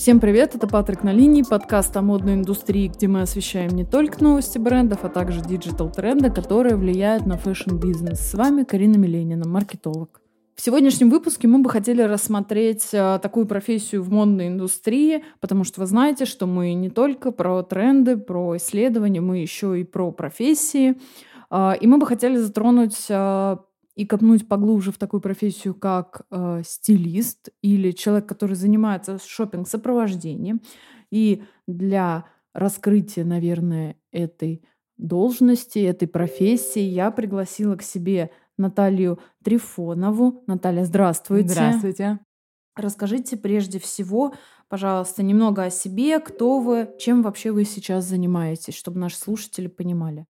Всем привет, это Патрик на линии, подкаст о модной индустрии, где мы освещаем не только новости брендов, а также digital-тренды, которые влияют на fashion-бизнес. С вами Карина Миленина, маркетолог. В сегодняшнем выпуске мы бы хотели рассмотреть а, такую профессию в модной индустрии, потому что вы знаете, что мы не только про тренды, про исследования, мы еще и про профессии. А, и мы бы хотели затронуть а, и копнуть поглубже в такую профессию, как э, стилист или человек, который занимается шопинг-сопровождением. И для раскрытия, наверное, этой должности, этой профессии я пригласила к себе Наталью Трифонову. Наталья, здравствуйте. Здравствуйте. Расскажите прежде всего, пожалуйста, немного о себе, кто вы, чем вообще вы сейчас занимаетесь, чтобы наши слушатели понимали.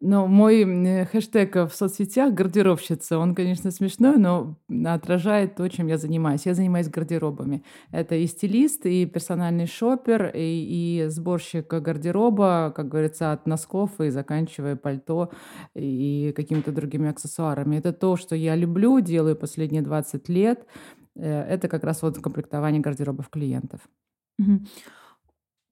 Но мой хэштег в соцсетях «гардеробщица», он, конечно, смешной, но отражает то, чем я занимаюсь. Я занимаюсь гардеробами. Это и стилист, и персональный шопер, и, и сборщик гардероба, как говорится, от носков и заканчивая пальто и какими-то другими аксессуарами. Это то, что я люблю, делаю последние 20 лет. Э, это как раз вот комплектование гардеробов клиентов.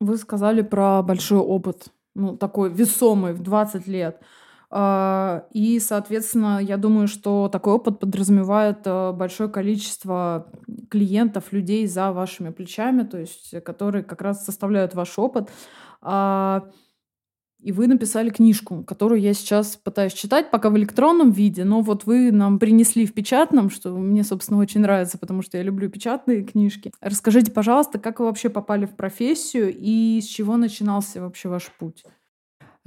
Вы сказали про большой опыт ну, такой весомый в 20 лет. А, и, соответственно, я думаю, что такой опыт подразумевает э, большое количество клиентов, людей за вашими плечами, то есть которые как раз составляют ваш опыт. И вы написали книжку, которую я сейчас пытаюсь читать, пока в электронном виде, но вот вы нам принесли в печатном, что мне, собственно, очень нравится, потому что я люблю печатные книжки. Расскажите, пожалуйста, как вы вообще попали в профессию и с чего начинался вообще ваш путь?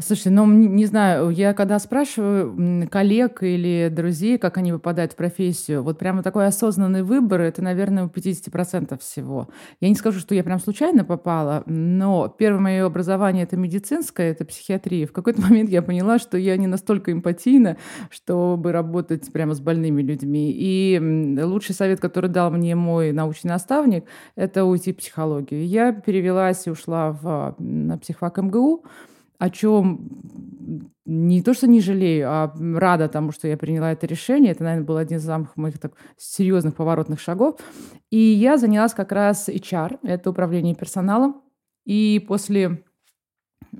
Слушай, ну, не знаю, я когда спрашиваю коллег или друзей, как они попадают в профессию, вот прямо такой осознанный выбор, это, наверное, у 50% всего. Я не скажу, что я прям случайно попала, но первое мое образование — это медицинское, это психиатрия. В какой-то момент я поняла, что я не настолько эмпатийна, чтобы работать прямо с больными людьми. И лучший совет, который дал мне мой научный наставник, это уйти в психологию. Я перевелась и ушла в, на психфак МГУ, о чем не то, что не жалею, а рада тому, что я приняла это решение. Это, наверное, был один из самых моих так, серьезных поворотных шагов. И я занялась как раз HR, это управление персоналом. И после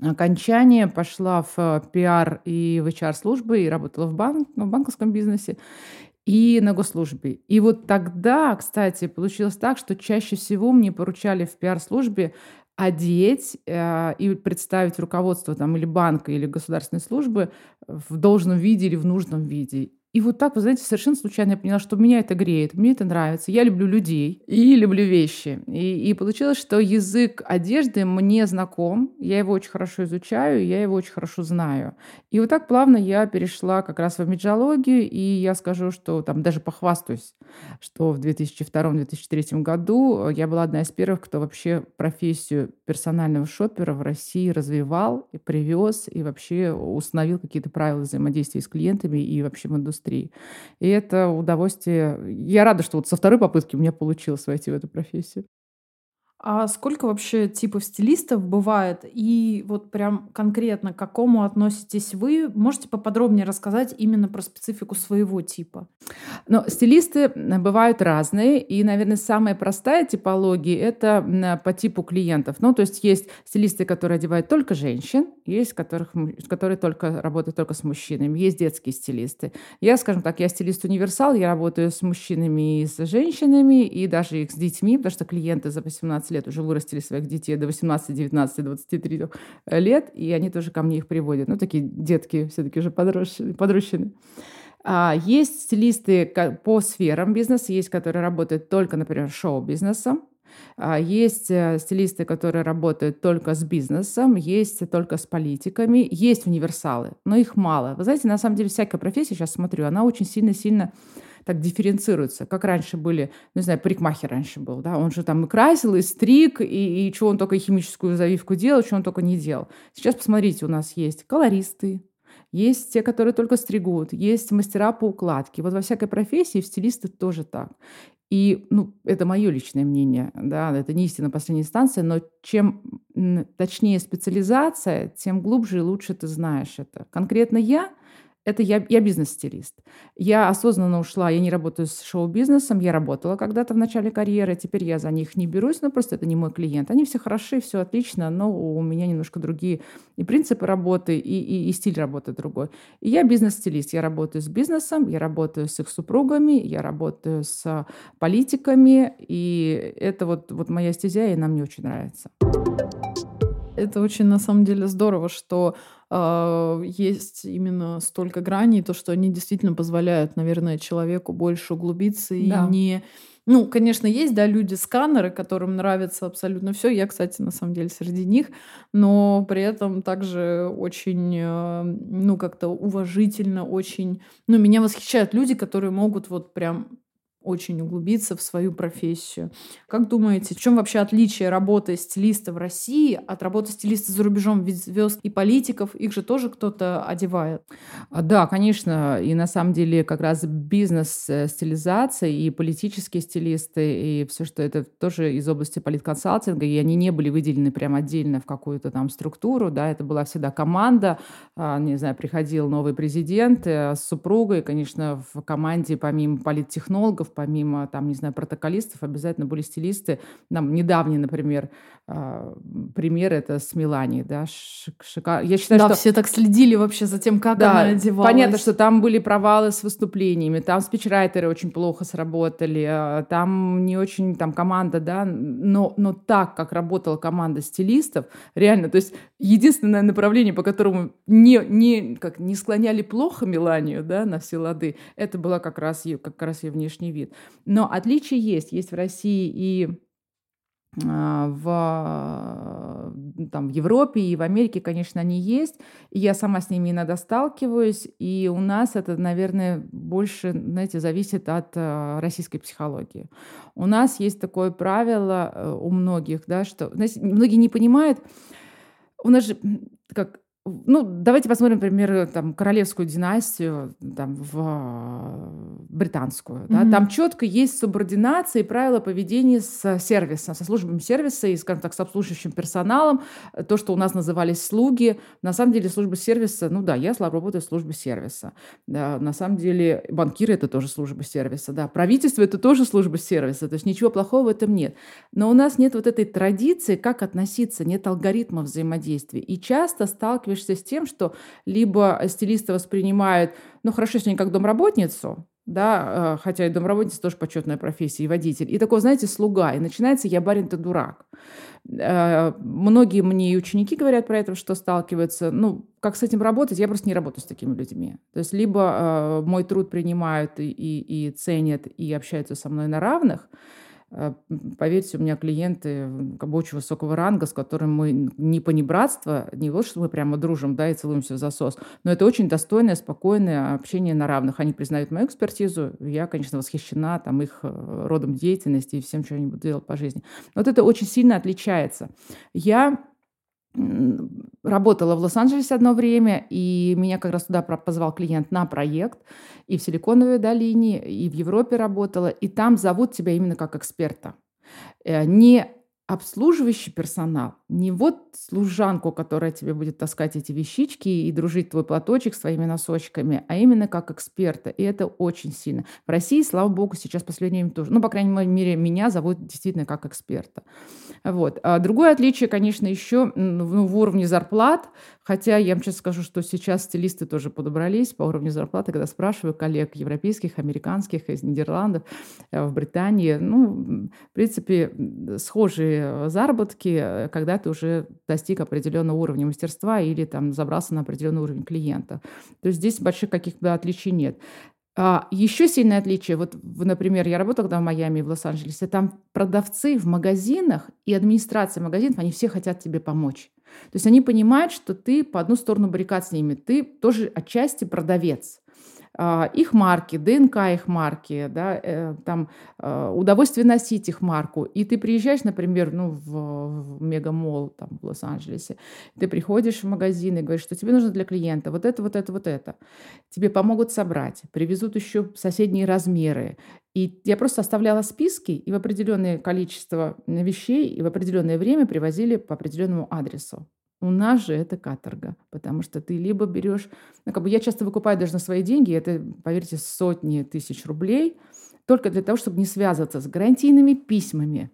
окончания пошла в пиар и в HR-службы, и работала в, банк, в банковском бизнесе и на госслужбе. И вот тогда, кстати, получилось так, что чаще всего мне поручали в пиар-службе одеть э, и представить руководство там или банка, или государственной службы в должном виде или в нужном виде. И вот так, вы знаете, совершенно случайно я поняла, что меня это греет, мне это нравится. Я люблю людей и люблю вещи. И, и получилось, что язык одежды мне знаком, я его очень хорошо изучаю, я его очень хорошо знаю. И вот так плавно я перешла как раз в имиджологию, и я скажу, что там даже похвастаюсь, что в 2002-2003 году я была одна из первых, кто вообще профессию персонального шопера в России развивал и привез, и вообще установил какие-то правила взаимодействия с клиентами и вообще в индустрии индустрии. И это удовольствие. Я рада, что вот со второй попытки у меня получилось войти в эту профессию. А сколько вообще типов стилистов бывает? И вот прям конкретно к какому относитесь вы? Можете поподробнее рассказать именно про специфику своего типа? Но стилисты бывают разные. И, наверное, самая простая типология — это по типу клиентов. Ну, то есть есть стилисты, которые одевают только женщин, есть которых, которые только работают только с мужчинами, есть детские стилисты. Я, скажем так, я стилист-универсал, я работаю с мужчинами и с женщинами, и даже их с детьми, потому что клиенты за 18 лет уже вырастили своих детей до 18, 19, 23 лет, и они тоже ко мне их приводят. Ну, такие детки все-таки уже подрощены. подрощены. А, есть стилисты по сферам бизнеса, есть, которые работают только, например, шоу-бизнесом, а, есть э, стилисты, которые работают только с бизнесом, есть только с политиками, есть универсалы, но их мало. Вы знаете, на самом деле всякая профессия, сейчас смотрю, она очень сильно-сильно так дифференцируются. Как раньше были, ну, не знаю, парикмахер раньше был, да, он же там и красил, и стриг, и, и что он только химическую завивку делал, что он только не делал. Сейчас, посмотрите, у нас есть колористы, есть те, которые только стригут, есть мастера по укладке. Вот во всякой профессии в стилисты тоже так. И, ну, это мое личное мнение, да, это не истина последней инстанции, но чем точнее специализация, тем глубже и лучше ты знаешь это. Конкретно я это я, я бизнес-стилист. Я осознанно ушла, я не работаю с шоу-бизнесом, я работала когда-то в начале карьеры, теперь я за них не берусь, но просто это не мой клиент. Они все хороши, все отлично, но у меня немножко другие и принципы работы, и, и, и стиль работы другой. И я бизнес-стилист, я работаю с бизнесом, я работаю с их супругами, я работаю с политиками, и это вот, вот моя стезя, и она мне очень нравится. Это очень на самом деле здорово, что э, есть именно столько граней, то, что они действительно позволяют, наверное, человеку больше углубиться да. и не ну, конечно, есть, да, люди-сканеры, которым нравится абсолютно все. Я, кстати, на самом деле среди них, но при этом также очень, э, ну, как-то уважительно, очень... Ну, меня восхищают люди, которые могут вот прям очень углубиться в свою профессию. Как думаете, в чем вообще отличие работы стилиста в России от работы стилиста за рубежом? Ведь звезд и политиков, их же тоже кто-то одевает. А, да, конечно. И на самом деле как раз бизнес-стилизация э, и политические стилисты, и все, что это тоже из области политконсалтинга, и они не были выделены прям отдельно в какую-то там структуру, да, это была всегда команда, а, не знаю, приходил новый президент э, с супругой, конечно, в команде помимо политтехнологов помимо, там, не знаю, протоколистов, обязательно были стилисты. Нам недавний, например, пример это с Милани, да, шикар... Я считаю, да, что... все так следили вообще за тем, как да, она одевалась. Понятно, что там были провалы с выступлениями, там спичрайтеры очень плохо сработали, а, там не очень, там команда, да, но, но так, как работала команда стилистов, реально, то есть единственное направление, по которому не, не, как, не склоняли плохо Миланию, да, на все лады, это была как раз ее, как раз ее внешний вид. Но отличия есть. Есть в России и а, в, там, в Европе и в Америке, конечно, они есть. И я сама с ними иногда сталкиваюсь. И у нас это, наверное, больше, знаете, зависит от а, российской психологии. У нас есть такое правило э, у многих, да, что знаете, многие не понимают, у нас же как ну, давайте посмотрим, например, там, королевскую династию, там, в британскую. Mm-hmm. Да? Там четко есть субординация и правила поведения с сервисом, со службами сервиса и, скажем так, с обслуживающим персоналом. То, что у нас назывались слуги. На самом деле служба сервиса, ну да, я работаю в службе сервиса. Да, на самом деле банкиры — это тоже служба сервиса. Да, правительство — это тоже служба сервиса. То есть ничего плохого в этом нет. Но у нас нет вот этой традиции, как относиться, нет алгоритмов взаимодействия. И часто сталкиваемся сталкиваешься с тем, что либо стилисты воспринимают, ну хорошо, если не как домработницу, да, э, хотя и домработница тоже почетная профессия, и водитель. И такой, знаете, слуга. И начинается «я барин, ты дурак». Э, многие мне и ученики говорят про это, что сталкиваются. Ну, как с этим работать? Я просто не работаю с такими людьми. То есть либо э, мой труд принимают и, и, и ценят, и общаются со мной на равных – поверьте, у меня клиенты как бы очень высокого ранга, с которым мы не понебратство, не вот, что мы прямо дружим, да, и целуемся в засос, но это очень достойное, спокойное общение на равных. Они признают мою экспертизу, я, конечно, восхищена там их э, родом деятельности и всем, что они будут делать по жизни. Вот это очень сильно отличается. Я работала в Лос-Анджелесе одно время, и меня как раз туда позвал клиент на проект, и в Силиконовой долине, и в Европе работала, и там зовут тебя именно как эксперта. Э, не обслуживающий персонал, не вот служанку, которая тебе будет таскать эти вещички и дружить твой платочек с твоими носочками, а именно как эксперта. И это очень сильно. В России, слава богу, сейчас последнее время тоже. Ну, по крайней мере, меня зовут действительно как эксперта. Вот. А другое отличие, конечно, еще ну, в уровне зарплат. Хотя я вам сейчас скажу, что сейчас стилисты тоже подобрались по уровню зарплаты, когда спрашиваю коллег европейских, американских, из Нидерландов, э, в Британии. Ну, в принципе, схожие заработки, э, когда ты уже достиг определенного уровня мастерства или там забрался на определенный уровень клиента. То есть здесь больших каких-то отличий нет. А, еще сильное отличие, вот, например, я работала когда в Майами, в Лос-Анджелесе, там продавцы в магазинах и администрация магазинов, они все хотят тебе помочь. То есть они понимают, что ты по одну сторону баррикад с ними, ты тоже отчасти продавец. А, их марки, ДНК их марки, да, э, там а, удовольствие носить их марку. И ты приезжаешь, например, ну, в, в мегамолл там, в Лос-Анджелесе, ты приходишь в магазин и говоришь, что тебе нужно для клиента вот это, вот это, вот это. Тебе помогут собрать, привезут еще соседние размеры. И я просто оставляла списки, и в определенное количество вещей, и в определенное время привозили по определенному адресу. У нас же это каторга, потому что ты либо берешь, ну, как бы я часто выкупаю даже на свои деньги, это, поверьте, сотни тысяч рублей, только для того, чтобы не связываться с гарантийными письмами,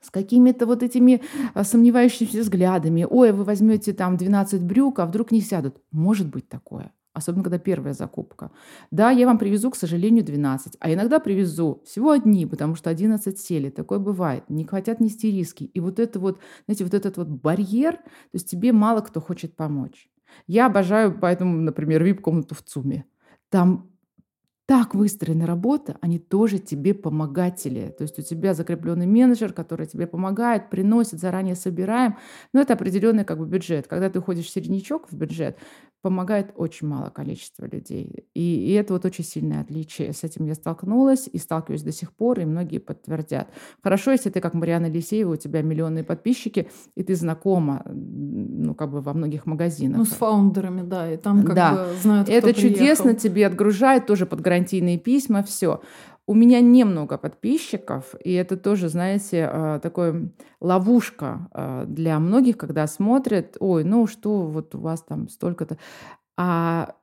с какими-то вот этими а, сомневающимися взглядами. Ой, вы возьмете там 12 брюк, а вдруг не сядут. Может быть такое особенно когда первая закупка. Да, я вам привезу, к сожалению, 12, а иногда привезу всего одни, потому что 11 сели. Такое бывает. Не хотят нести риски. И вот это вот, знаете, вот этот вот барьер, то есть тебе мало кто хочет помочь. Я обожаю поэтому, например, вип-комнату в ЦУМе. Там так выстроена работа, они тоже тебе помогатели. То есть у тебя закрепленный менеджер, который тебе помогает, приносит, заранее собираем. Но это определенный как бы бюджет. Когда ты уходишь в середнячок в бюджет, помогает очень мало количество людей. И, и это вот очень сильное отличие. С этим я столкнулась и сталкиваюсь до сих пор, и многие подтвердят. Хорошо, если ты как Мариана Елисеева, у тебя миллионные подписчики, и ты знакома, ну, как бы во многих магазинах. Ну, с фаундерами, да, и там как да. бы знают, Это чудесно, приехал. тебе отгружают тоже под гарантийные письма, все. У меня немного подписчиков, и это тоже, знаете, э, такой ловушка э, для многих, когда смотрят, ой, ну что, вот у вас там столько-то. А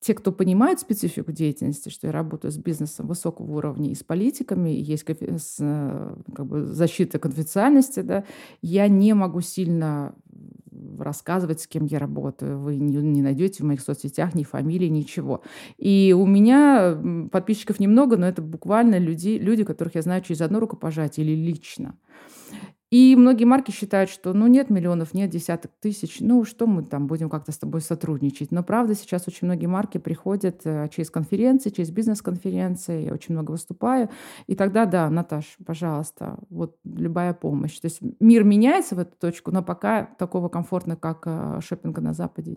те, кто понимают специфику деятельности, что я работаю с бизнесом высокого уровня и с политиками, и есть э, как бы, защита конфиденциальности, да, я не могу сильно рассказывать, с кем я работаю. Вы не, не найдете в моих соцсетях ни фамилии, ничего. И у меня подписчиков немного, но это буквально люди, люди, которых я знаю через одно рукопожатие или лично. И многие марки считают, что ну нет миллионов, нет десяток тысяч, ну что мы там будем как-то с тобой сотрудничать. Но правда сейчас очень многие марки приходят э, через конференции, через бизнес-конференции, я очень много выступаю. И тогда, да, Наташ, пожалуйста, вот любая помощь. То есть мир меняется в эту точку, но пока такого комфортно, как э, шопинга на Западе,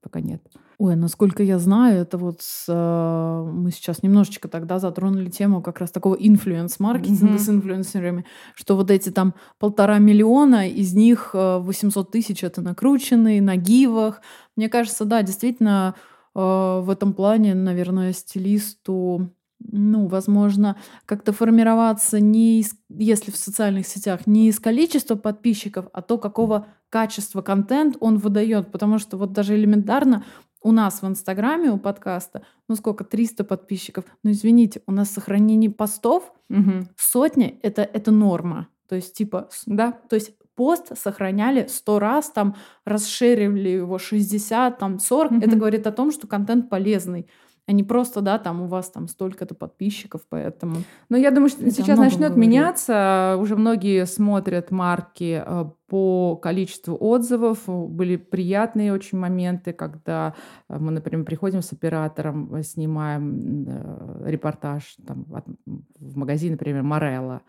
пока нет. Ой, насколько я знаю, это вот с, э, мы сейчас немножечко тогда затронули тему как раз такого инфлюенс-маркетинга Мгм. с инфлюенсерами, что вот эти там полтора миллиона, из них э, 800 тысяч это накрученные на гивах. Мне кажется, да, действительно, э, в этом плане, наверное, стилисту ну, возможно, как-то формироваться не из, если в социальных сетях, не из количества подписчиков, а то, какого качества контент он выдает. Потому что вот даже элементарно у нас в Инстаграме, у подкаста, ну сколько, 300 подписчиков. Ну извините, у нас сохранение постов Мгм. сотни, это, это норма. То есть типа, Да, то есть пост сохраняли 100 раз, там расширили его 60, там 40. Это Мгм. говорит о том, что контент полезный. А не просто, да, там у вас там столько-то подписчиков, поэтому... Но я думаю, что Это сейчас начнет говорит. меняться. Уже многие смотрят марки э, по количеству отзывов. Были приятные очень моменты, когда э, мы, например, приходим с оператором, э, снимаем репортаж там, в магазин, например, Морелла.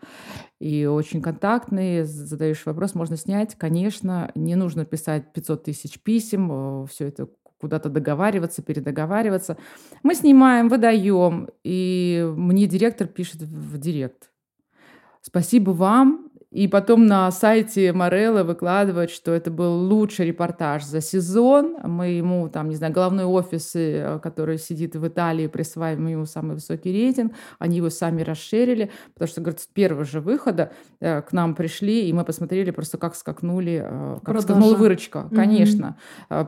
И очень контактные, задаешь вопрос, можно снять. Конечно, не нужно писать 500 тысяч писем, все это куда-то договариваться, передоговариваться. Мы снимаем, выдаем, и мне директор пишет в директ. Спасибо вам. И потом на сайте Морелла выкладывают, что это был лучший репортаж за сезон. Мы ему, там, не знаю, головной офис, э, который сидит в Италии, присваиваем ему самый высокий рейтинг. Они его сами расширили, потому что, говорят, с первого же выхода э, к нам пришли, и мы посмотрели просто, как скакнули, э, как Продажа. скакнула выручка. Мгм. Конечно.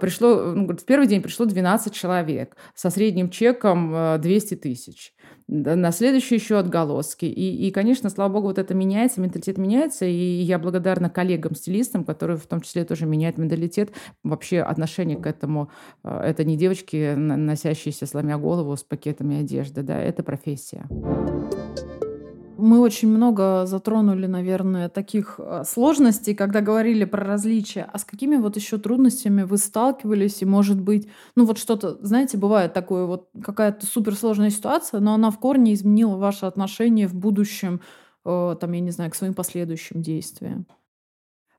Пришло, ну, говорит, в первый день пришло 12 человек со средним чеком э, 200 тысяч. На следующий еще отголоски. И, и, конечно, слава богу, вот это меняется, менталитет меняется. И я благодарна коллегам-стилистам, которые в том числе тоже меняют менталитет, вообще отношение к этому. Э, Это не девочки, носящиеся, сломя голову с пакетами одежды, да, это профессия. Мы очень много затронули, наверное, таких э, сложностей, когда говорили про различия. А с какими вот еще трудностями вы сталкивались? И, может быть, ну вот что-то, знаете, бывает такое, вот какая-то суперсложная ситуация, но она в корне изменила ваше отношение в будущем, э, там, я не знаю, к своим последующим действиям.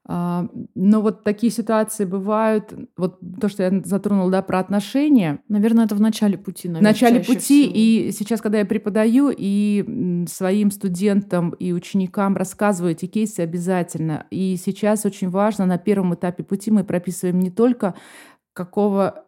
А, Но вот такие ситуации бывают, вот то, что я затронула, да, про отношения, Наверное, это в начале пути, в наверное, начале чаще пути. всего. И сейчас, когда я преподаю и своим студентам и ученикам рассказываю эти кейсы обязательно. И сейчас очень важно на первом этапе пути мы прописываем не только какого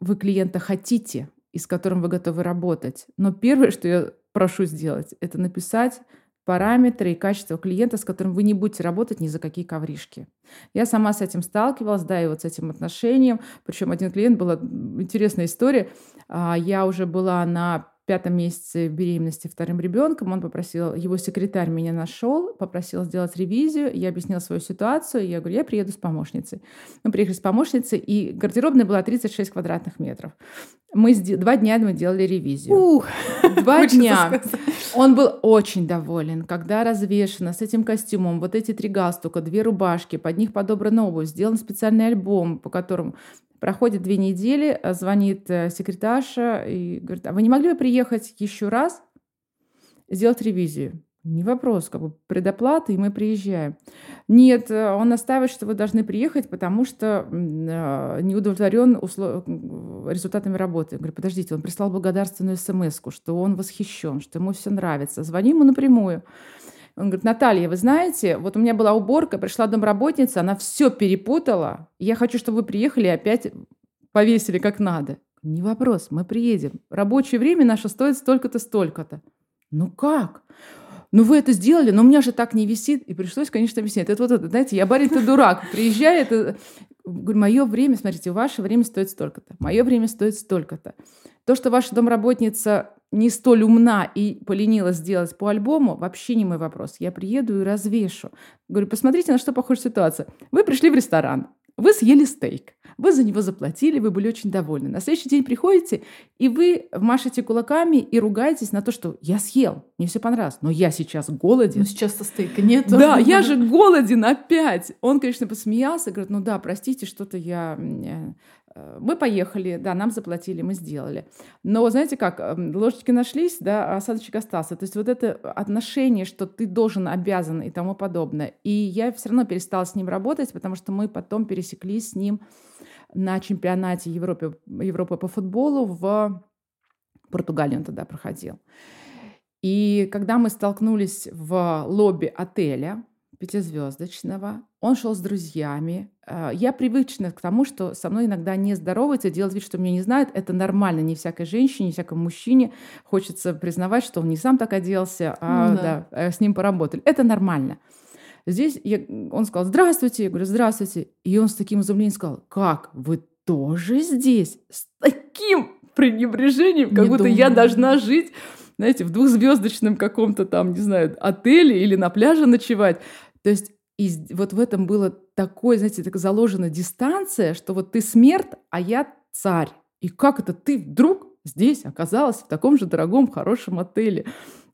вы клиента хотите и с которым вы готовы работать, но первое, что я прошу сделать, это написать параметры и качество клиента, с которым вы не будете работать ни за какие ковришки. Я сама с этим сталкивалась, да, и вот с этим отношением. Причем один клиент, была интересная история. А, я уже была на пятом месяце беременности вторым ребенком, он попросил, его секретарь меня нашел, попросил сделать ревизию, я объяснила свою ситуацию, я говорю, я приеду с помощницей. Мы приехали с помощницей, и гардеробная была 36 квадратных метров. Мы два дня мы делали ревизию. Ух, два дня. Он был очень доволен, когда развешено с этим костюмом, вот эти три галстука, две рубашки, под них подобрана обувь, сделан специальный альбом, по которому Проходит две недели, э, звонит э, секретарша и говорит, а вы не могли бы приехать еще раз, сделать ревизию? Не вопрос, как бы предоплата, и мы приезжаем. Нет, э, он настаивает, что вы должны приехать, потому что не удовлетворен услов... результатами работы. Я говорю, подождите, он прислал благодарственную смс что он восхищен, что ему все нравится. Звони ему напрямую. Он говорит, Наталья, вы знаете, вот у меня была уборка, пришла домработница, она все перепутала. Я хочу, чтобы вы приехали и опять повесили как надо. Не вопрос, мы приедем. Рабочее время наше стоит столько-то, столько-то. Ну как? Ну вы это сделали, но у меня же так не висит. И пришлось, конечно, объяснять. Это вот это, знаете, я барин, ты дурак. Приезжай, это... Говорю, мое время, смотрите, ваше время стоит столько-то. Мое время стоит столько-то. То, что ваша домработница не столь умна и поленилась сделать по альбому, вообще не мой вопрос. Я приеду и развешу. Говорю, посмотрите, на что похожа ситуация. Вы пришли в ресторан, вы съели стейк, вы за него заплатили, вы были очень довольны. На следующий день приходите, и вы машете кулаками и ругаетесь на то, что я съел, мне все понравилось, но я сейчас голоден. Ну, сейчас-то стейка нет. Да, я же голоден опять. Он, конечно, посмеялся, говорит, ну да, простите, что-то я Э, мы поехали, да, нам заплатили, мы сделали. Но знаете как, эм, ложечки нашлись, да, осадочек остался. То есть вот это отношение, что ты должен, обязан и тому подобное. И я все равно перестала с ним работать, потому что мы потом пересеклись с ним на чемпионате Европы, Европы по футболу в Португалии он тогда проходил. И когда мы столкнулись в лобби отеля, пятизвездочного. Он шел с друзьями. Э, я привычна к тому, что со мной иногда не здороваются, делать вид, что меня не знают. Это нормально. Не всякой женщине, не всякому мужчине хочется признавать, что он не сам так оделся, а ну, да. Да, э, с ним поработали. Это нормально. Здесь я, он сказал «Здравствуйте». Я говорю «Здравствуйте». И он с таким изумлением сказал «Как? Вы тоже здесь?» С таким пренебрежением, как не будто думаю. я должна жить знаете, в двухзвездочном каком-то там, не знаю, отеле или на пляже ночевать. То есть и вот в этом было такое, знаете, так заложена дистанция, что вот ты смерть, а я царь. И как это ты вдруг здесь оказалась в таком же дорогом, хорошем отеле?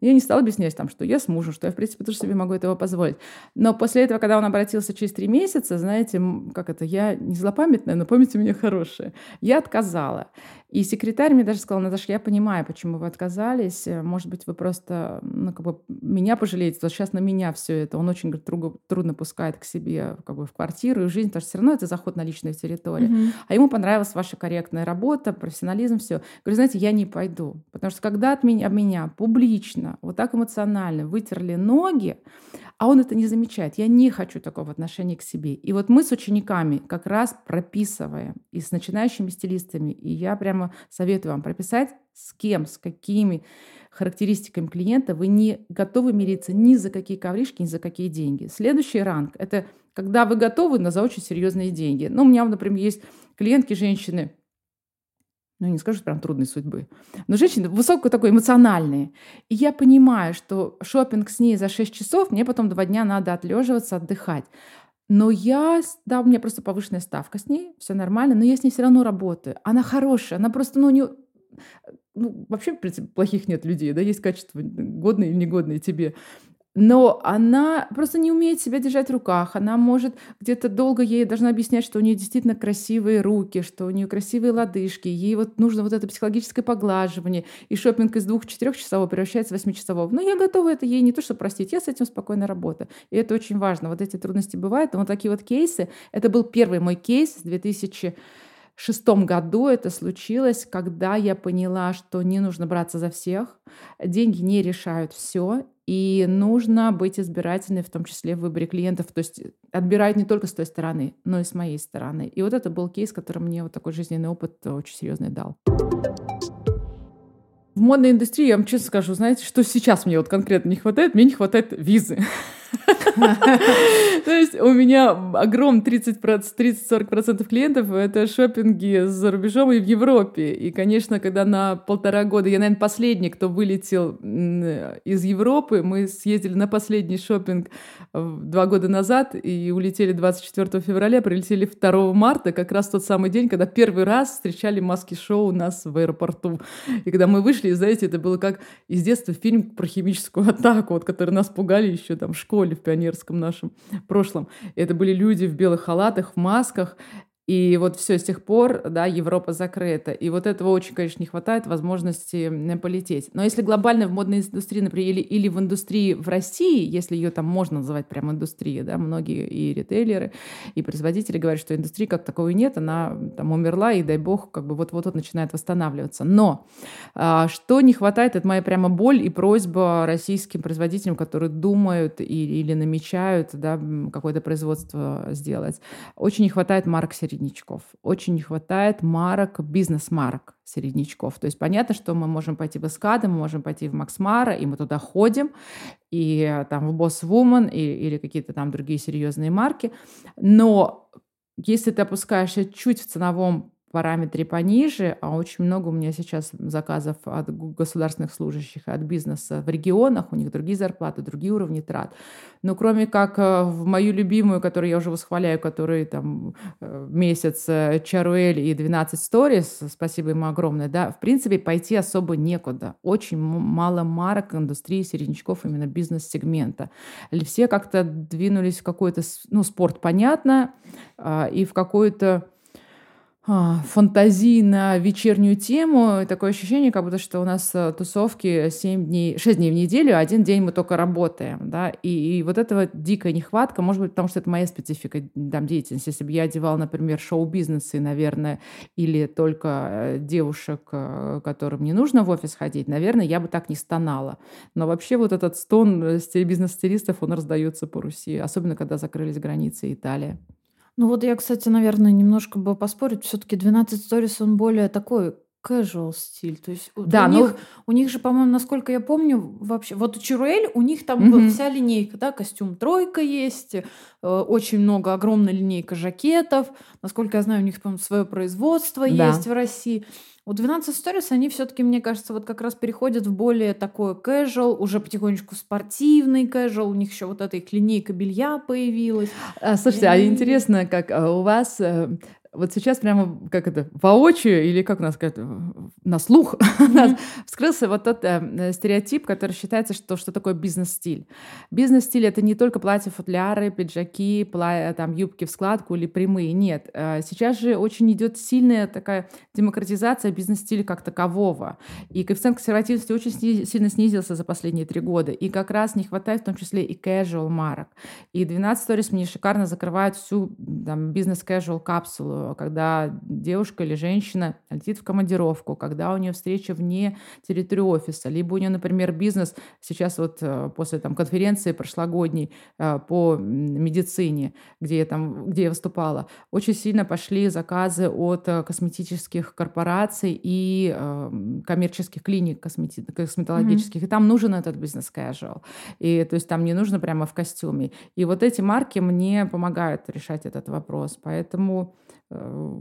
Я не стала объяснять, там, что я с мужем, что я, в принципе, тоже себе могу этого позволить. Но после этого, когда он обратился через три месяца, знаете, как это, я не злопамятная, но память у меня хорошая. Я отказала. И секретарь мне даже сказал, Наташа, я понимаю, почему вы отказались. Может быть, вы просто, ну, как бы меня пожалеете, то сейчас на меня все это. Он очень говорит, трудно, трудно пускает к себе как бы в квартиру и в жизнь, потому что все равно это заход на личную территорию. Mm-hmm. А ему понравилась ваша корректная работа, профессионализм, все. Говорю, знаете, я не пойду. Потому что когда от меня, об меня публично, вот так эмоционально вытерли ноги, а он это не замечает. Я не хочу такого отношения к себе. И вот мы с учениками как раз прописываем, и с начинающими стилистами, и я прямо советую вам прописать, с кем, с какими характеристиками клиента вы не готовы мириться ни за какие ковришки, ни за какие деньги. Следующий ранг – это когда вы готовы на очень серьезные деньги. Ну, у меня, например, есть клиентки, женщины, ну, не скажу, прям трудной судьбы. Но женщины высоко такой эмоциональные. И я понимаю, что шопинг с ней за 6 часов, мне потом два дня надо отлеживаться, отдыхать. Но я, да, у меня просто повышенная ставка с ней, все нормально, но я с ней все равно работаю. Она хорошая, она просто, ну, не... Ну, вообще, в принципе, плохих нет людей, да, есть качества годные или негодные тебе но она просто не умеет себя держать в руках. Она может где-то долго ей должна объяснять, что у нее действительно красивые руки, что у нее красивые лодыжки. Ей вот нужно вот это психологическое поглаживание. И шопинг из двух-четырех часового превращается в восьмичасового. Но я готова это ей не то, что простить, я с этим спокойно работаю. И это очень важно. Вот эти трудности бывают. Вот такие вот кейсы. Это был первый мой кейс с 2000 шестом году это случилось, когда я поняла, что не нужно браться за всех, деньги не решают все, и нужно быть избирательной, в том числе в выборе клиентов. То есть отбирать не только с той стороны, но и с моей стороны. И вот это был кейс, который мне вот такой жизненный опыт очень серьезный дал. В модной индустрии, я вам честно скажу, знаете, что сейчас мне вот конкретно не хватает? Мне не хватает визы. То есть у меня огром 30-40% клиентов — это шопинги за рубежом и в Европе. И, конечно, когда на полтора года, я, наверное, последний, кто вылетел из Европы, мы съездили на последний шопинг два года назад и улетели 24 февраля, прилетели 2 марта, как раз тот самый день, когда первый раз встречали маски-шоу у нас в аэропорту. И когда мы вышли, знаете, это было как из детства фильм про химическую атаку, вот, который нас пугали еще там в школе школе в пионерском нашем прошлом. Это были люди в белых халатах, в масках, и вот все с тех пор, да, Европа закрыта. И вот этого очень, конечно, не хватает возможности полететь. Но если глобально в модной индустрии, например, или, или в индустрии в России, если ее там можно называть прям индустрией, да, многие и ритейлеры, и производители говорят, что индустрии как таковой нет, она там умерла, и дай бог, как бы вот-вот начинает восстанавливаться. Но а, что не хватает, это моя прямо боль и просьба российским производителям, которые думают или, или намечают, да, какое-то производство сделать. Очень не хватает марок середнячков. Очень не хватает марок, бизнес-марок середнячков. То есть понятно, что мы можем пойти в Эскады, мы можем пойти в Максмара, и мы туда ходим, и там в Boss Woman, или какие-то там другие серьезные марки. Но если ты опускаешься чуть в ценовом параметре пониже, а очень много у меня сейчас заказов от государственных служащих, от бизнеса в регионах, у них другие зарплаты, другие уровни трат. Но кроме как э, в мою любимую, которую я уже восхваляю, который там э, месяц э, Чаруэль и 12 сторис, спасибо ему огромное, да, в принципе, пойти особо некуда. Очень мало марок индустрии середнячков именно бизнес-сегмента. Все как-то двинулись в какой-то, ну, спорт, понятно, а, и в какую-то а, фантазии на вечернюю тему. Такое ощущение, как будто что у нас э, тусовки 7 дней, 6 дней в неделю, а один день мы только работаем. Да? И, и вот этого дикая нехватка, может быть, потому что это моя специфика там, деятельности. Если бы я одевала, например, шоу-бизнесы, наверное, или только э, девушек, э, которым не нужно в офис ходить, наверное, я бы так не стонала. Но вообще вот этот стон бизнес-стилистов, он раздается по Руси, особенно когда закрылись границы Италии. Ну вот я, кстати, наверное, немножко бы поспорить. Все-таки 12 Stories, он более такой casual стиль. То есть да, у, ну... них, у них же, по-моему, насколько я помню, вообще... Вот у Чируэль, у них там угу. вся линейка, да, костюм тройка есть, э, очень много, огромная линейка жакетов. Насколько я знаю, у них, по-моему, свое производство да. есть в России. У 12 Stories они все-таки, мне кажется, вот как раз переходят в более такой casual, уже потихонечку спортивный casual. У них еще вот эта их линейка белья появилась. А, слушайте, И... а интересно, как а, у вас э, вот сейчас прямо, как это, воочию или как у нас сказать, на слух mm-hmm. вскрылся вот тот э, стереотип, который считается, что что такое бизнес-стиль. Бизнес-стиль — это не только платья-футляры, пиджаки, пла- там, юбки в складку или прямые. Нет. Э, сейчас же очень идет сильная такая демократизация бизнес-стиля как такового. И коэффициент консервативности очень сни- сильно снизился за последние три года. И как раз не хватает в том числе и casual марок. И 12 Stories мне шикарно закрывают всю там, бизнес-casual капсулу когда девушка или женщина летит в командировку, когда у нее встреча вне территории офиса, либо у нее, например, бизнес сейчас вот э, после там конференции прошлогодней э, по медицине, где я там, где я выступала, очень сильно пошли заказы от э, косметических корпораций и коммерческих клиник космети- косметологических, mm-hmm. и там нужен этот бизнес casual, и то есть там не нужно прямо в костюме. И вот эти марки мне помогают решать этот вопрос, поэтому Э,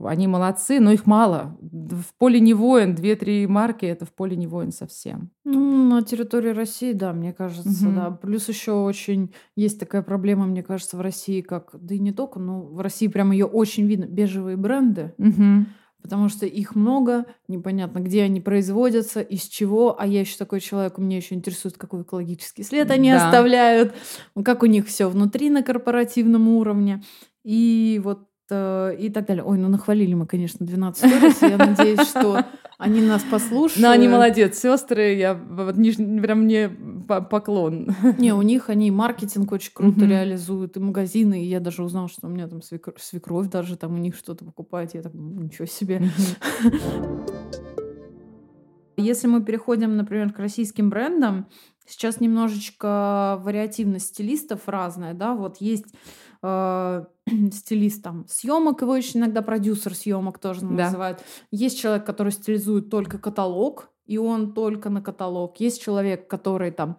они молодцы, но их мало. В поле не воин, две-три марки это в поле не воин совсем. Ну, на территории России, да, мне кажется, угу. да. Плюс еще очень есть такая проблема, мне кажется, в России, как, да и не только, но в России прям ее очень видно, бежевые бренды. Угу. Потому что их много, непонятно, где они производятся, из чего. А я еще такой человек, меня еще интересует, какой экологический след они да. оставляют, как у них все внутри на корпоративном уровне. И вот Э, и так далее. Ой, ну нахвалили мы, конечно, 12 сторис. Я надеюсь, что они нас послушают. Ну, они молодец, сестры. Я вот прям мне поклон. Не, у них они маркетинг очень круто реализуют, и магазины. И я даже узнала, что у меня там свекровь даже там у них что-то покупает. Я так, ничего себе. Если мы переходим, например, к российским брендам, сейчас немножечко вариативность стилистов разная, да, вот есть э, стилист там съемок, его еще иногда продюсер съемок тоже да. называют. Есть человек, который стилизует только каталог, и он только на каталог. Есть человек, который там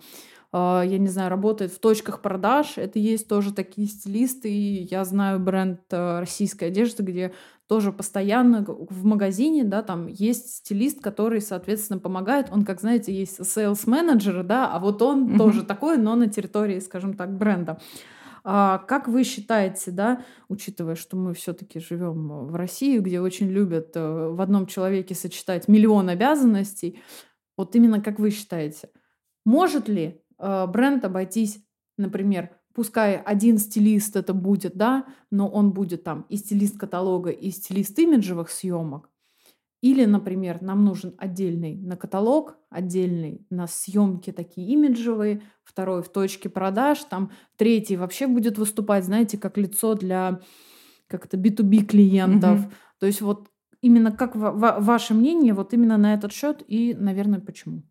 а, я не знаю, работает в точках продаж. Это есть тоже такие стилисты. И я знаю бренд э, российской одежды, где тоже постоянно в магазине, да, там есть стилист, который, соответственно, помогает. Он, как знаете, есть sales менеджер да, а вот он mm-hmm. тоже такой, но на территории, скажем так, бренда. А как вы считаете, да, учитывая, что мы все-таки живем в России, где очень любят э, в одном человеке сочетать миллион обязанностей, вот именно как вы считаете, может ли э, бренд обойтись, например, пускай один стилист это будет, да, но он будет там и стилист каталога, и стилист имиджевых съемок. Или, например, нам нужен отдельный на каталог, отдельный на съемки такие имиджевые, второй в точке продаж, там третий вообще будет выступать, знаете, как лицо для как это B2B клиентов. Mm-hmm. То есть вот именно как ва- ваше мнение вот именно на этот счет и, наверное, почему?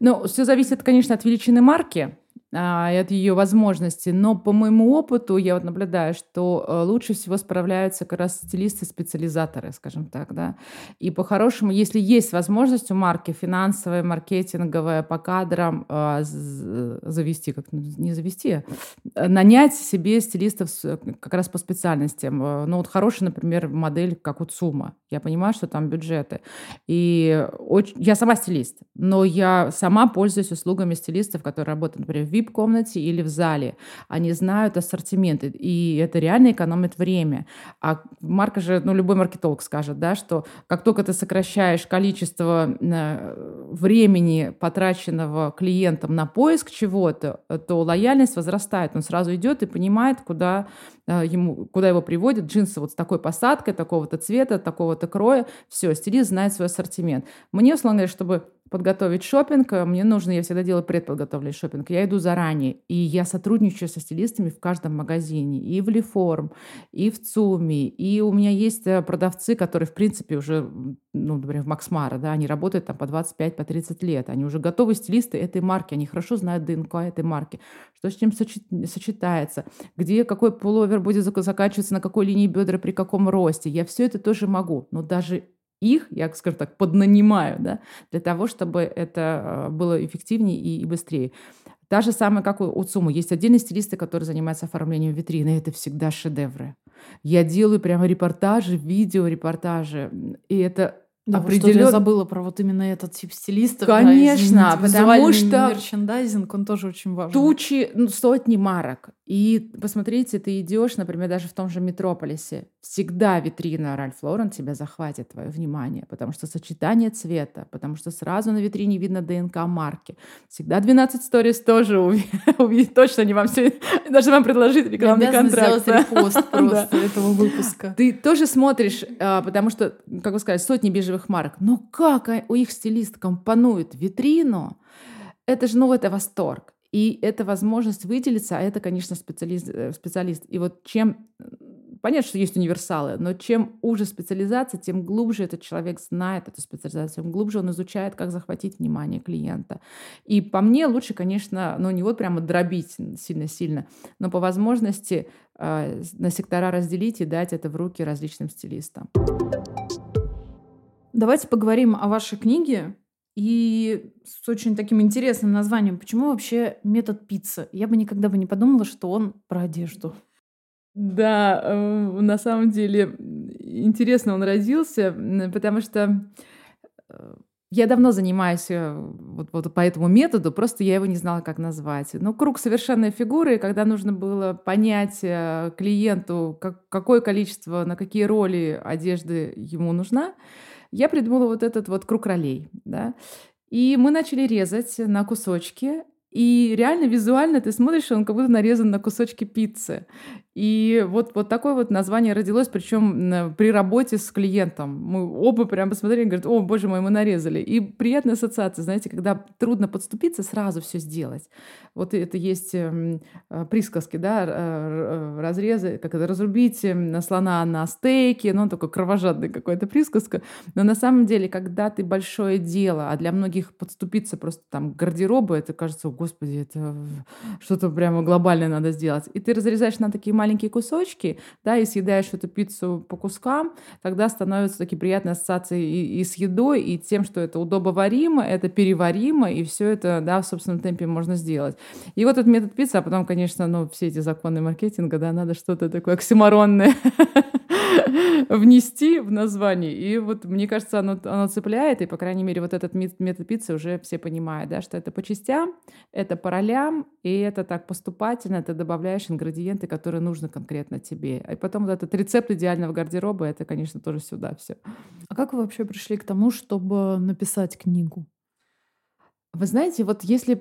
Ну, все зависит, конечно, от величины марки а, от ее возможностей. Но по моему опыту я вот наблюдаю, что э, лучше всего справляются как раз стилисты-специализаторы, скажем так, да. И по-хорошему, если есть возможность у марки финансовая, маркетинговая, по кадрам э, завести, как не завести, а нанять себе стилистов как раз по специальностям. Э, ну вот хорошая, например, модель, как у ЦУМа. Я понимаю, что там бюджеты. И очень... я сама стилист, но я сама пользуюсь услугами стилистов, которые работают, например, в VIP-комнате или в зале. Они знают ассортимент, и это реально экономит время. А марка же, ну, любой маркетолог скажет, да, что как только ты сокращаешь количество э, времени, потраченного клиентом на поиск чего-то, то лояльность возрастает. Он сразу идет и понимает, куда Э, ему, куда его приводят, джинсы вот с такой посадкой, такого-то цвета, такого-то кроя. Все, стилист знает свой ассортимент. Мне, условно говоря, чтобы подготовить шопинг, э, мне нужно, я всегда делаю предподготовленный шопинг, я иду заранее, и я сотрудничаю со стилистами в каждом магазине, и в Леформ, и в ЦУМе, и у меня есть э, продавцы, которые, в принципе, уже, ну, например, в Максмара, да, они работают там по 25, по 30 лет, они уже готовы стилисты этой марки, они хорошо знают ДНК этой марки, что с чем сочетается, где какой пуловер будет заканчиваться, на какой линии бедра, при каком росте. Я все это тоже могу, но даже их, я, скажем так, поднанимаю, да, для того, чтобы это э, было эффективнее и, и быстрее. Та же самая, как у, у ЦУМа. Есть отдельные стилисты, которые занимаются оформлением витрины. Это всегда шедевры. Я делаю прямо репортажи, видеорепортажи. И это да, определенно... я забыла про вот именно этот тип стилистов. Конечно, да, потому что мерчендайзинг, он тоже очень важен. Тучи, ну, сотни марок. И посмотрите, ты идешь, например, даже в том же Метрополисе, всегда витрина Ральф Лорен тебя захватит твое внимание, потому что сочетание цвета, потому что сразу на витрине видно ДНК марки. Всегда 12 сторис тоже увидеть, точно не вам все, даже вам предложить рекламный контракт. сделать репост просто этого выпуска. Ты тоже смотришь, а, потому что, как вы сказали, сотни бежевых марок. Но как у их стилист компонует витрину, это же, ну, это восторг. И это возможность выделиться, а это, конечно, специалист. Э, специалист. И вот чем... Понятно, что есть универсалы, но чем уже специализация, тем глубже этот человек знает эту специализацию, тем глубже он изучает, как захватить внимание клиента. И по мне лучше, конечно, ну не вот прямо дробить сильно-сильно, но по возможности э, на сектора разделить и дать это в руки различным стилистам. Давайте поговорим о вашей книге. И с очень таким интересным названием. Почему вообще метод пицца? Я бы никогда бы не подумала, что он про одежду. Да, э, на самом деле интересно он родился, потому что э, я давно занимаюсь э, вот, вот по этому методу, просто я его не знала, как назвать. Ну, круг совершенной фигуры, когда нужно было понять клиенту, как, какое количество, на какие роли одежды ему нужна, я придумала вот этот вот круг ролей, да. И мы начали резать на кусочки, и реально визуально ты смотришь, он как будто нарезан на кусочки пиццы. И вот, вот такое вот название родилось, причем при работе с клиентом. Мы оба прям посмотрели говорят, о, боже мой, мы нарезали. И приятная ассоциация, знаете, когда трудно подступиться, сразу все сделать. Вот это есть э, присказки, да, э, разрезы, как это, разрубить эм, слона на стейке, ну, такой кровожадный какой-то присказка. Но на самом деле, когда ты большое дело, а для многих подступиться просто там к гардеробу, это кажется, господи, это что-то прямо глобальное надо сделать. И ты разрезаешь на такие маленькие кусочки, да, и съедаешь эту пиццу по кускам, тогда становятся такие приятные ассоциации и, и с едой, и тем, что это удобоваримо, это переваримо, и все это, да, в собственном темпе можно сделать. И вот этот метод пиццы, а потом, конечно, ну, все эти законы маркетинга, да, надо что-то такое оксиморонное внести в название. И вот, мне кажется, оно, оно цепляет, и, по крайней мере, вот этот метод пиццы уже все понимают, да, что это по частям, это по ролям, и это так поступательно, ты добавляешь ингредиенты, которые нужны конкретно тебе. И потом вот этот рецепт идеального гардероба, это, конечно, тоже сюда все. А как вы вообще пришли к тому, чтобы написать книгу? Вы знаете, вот если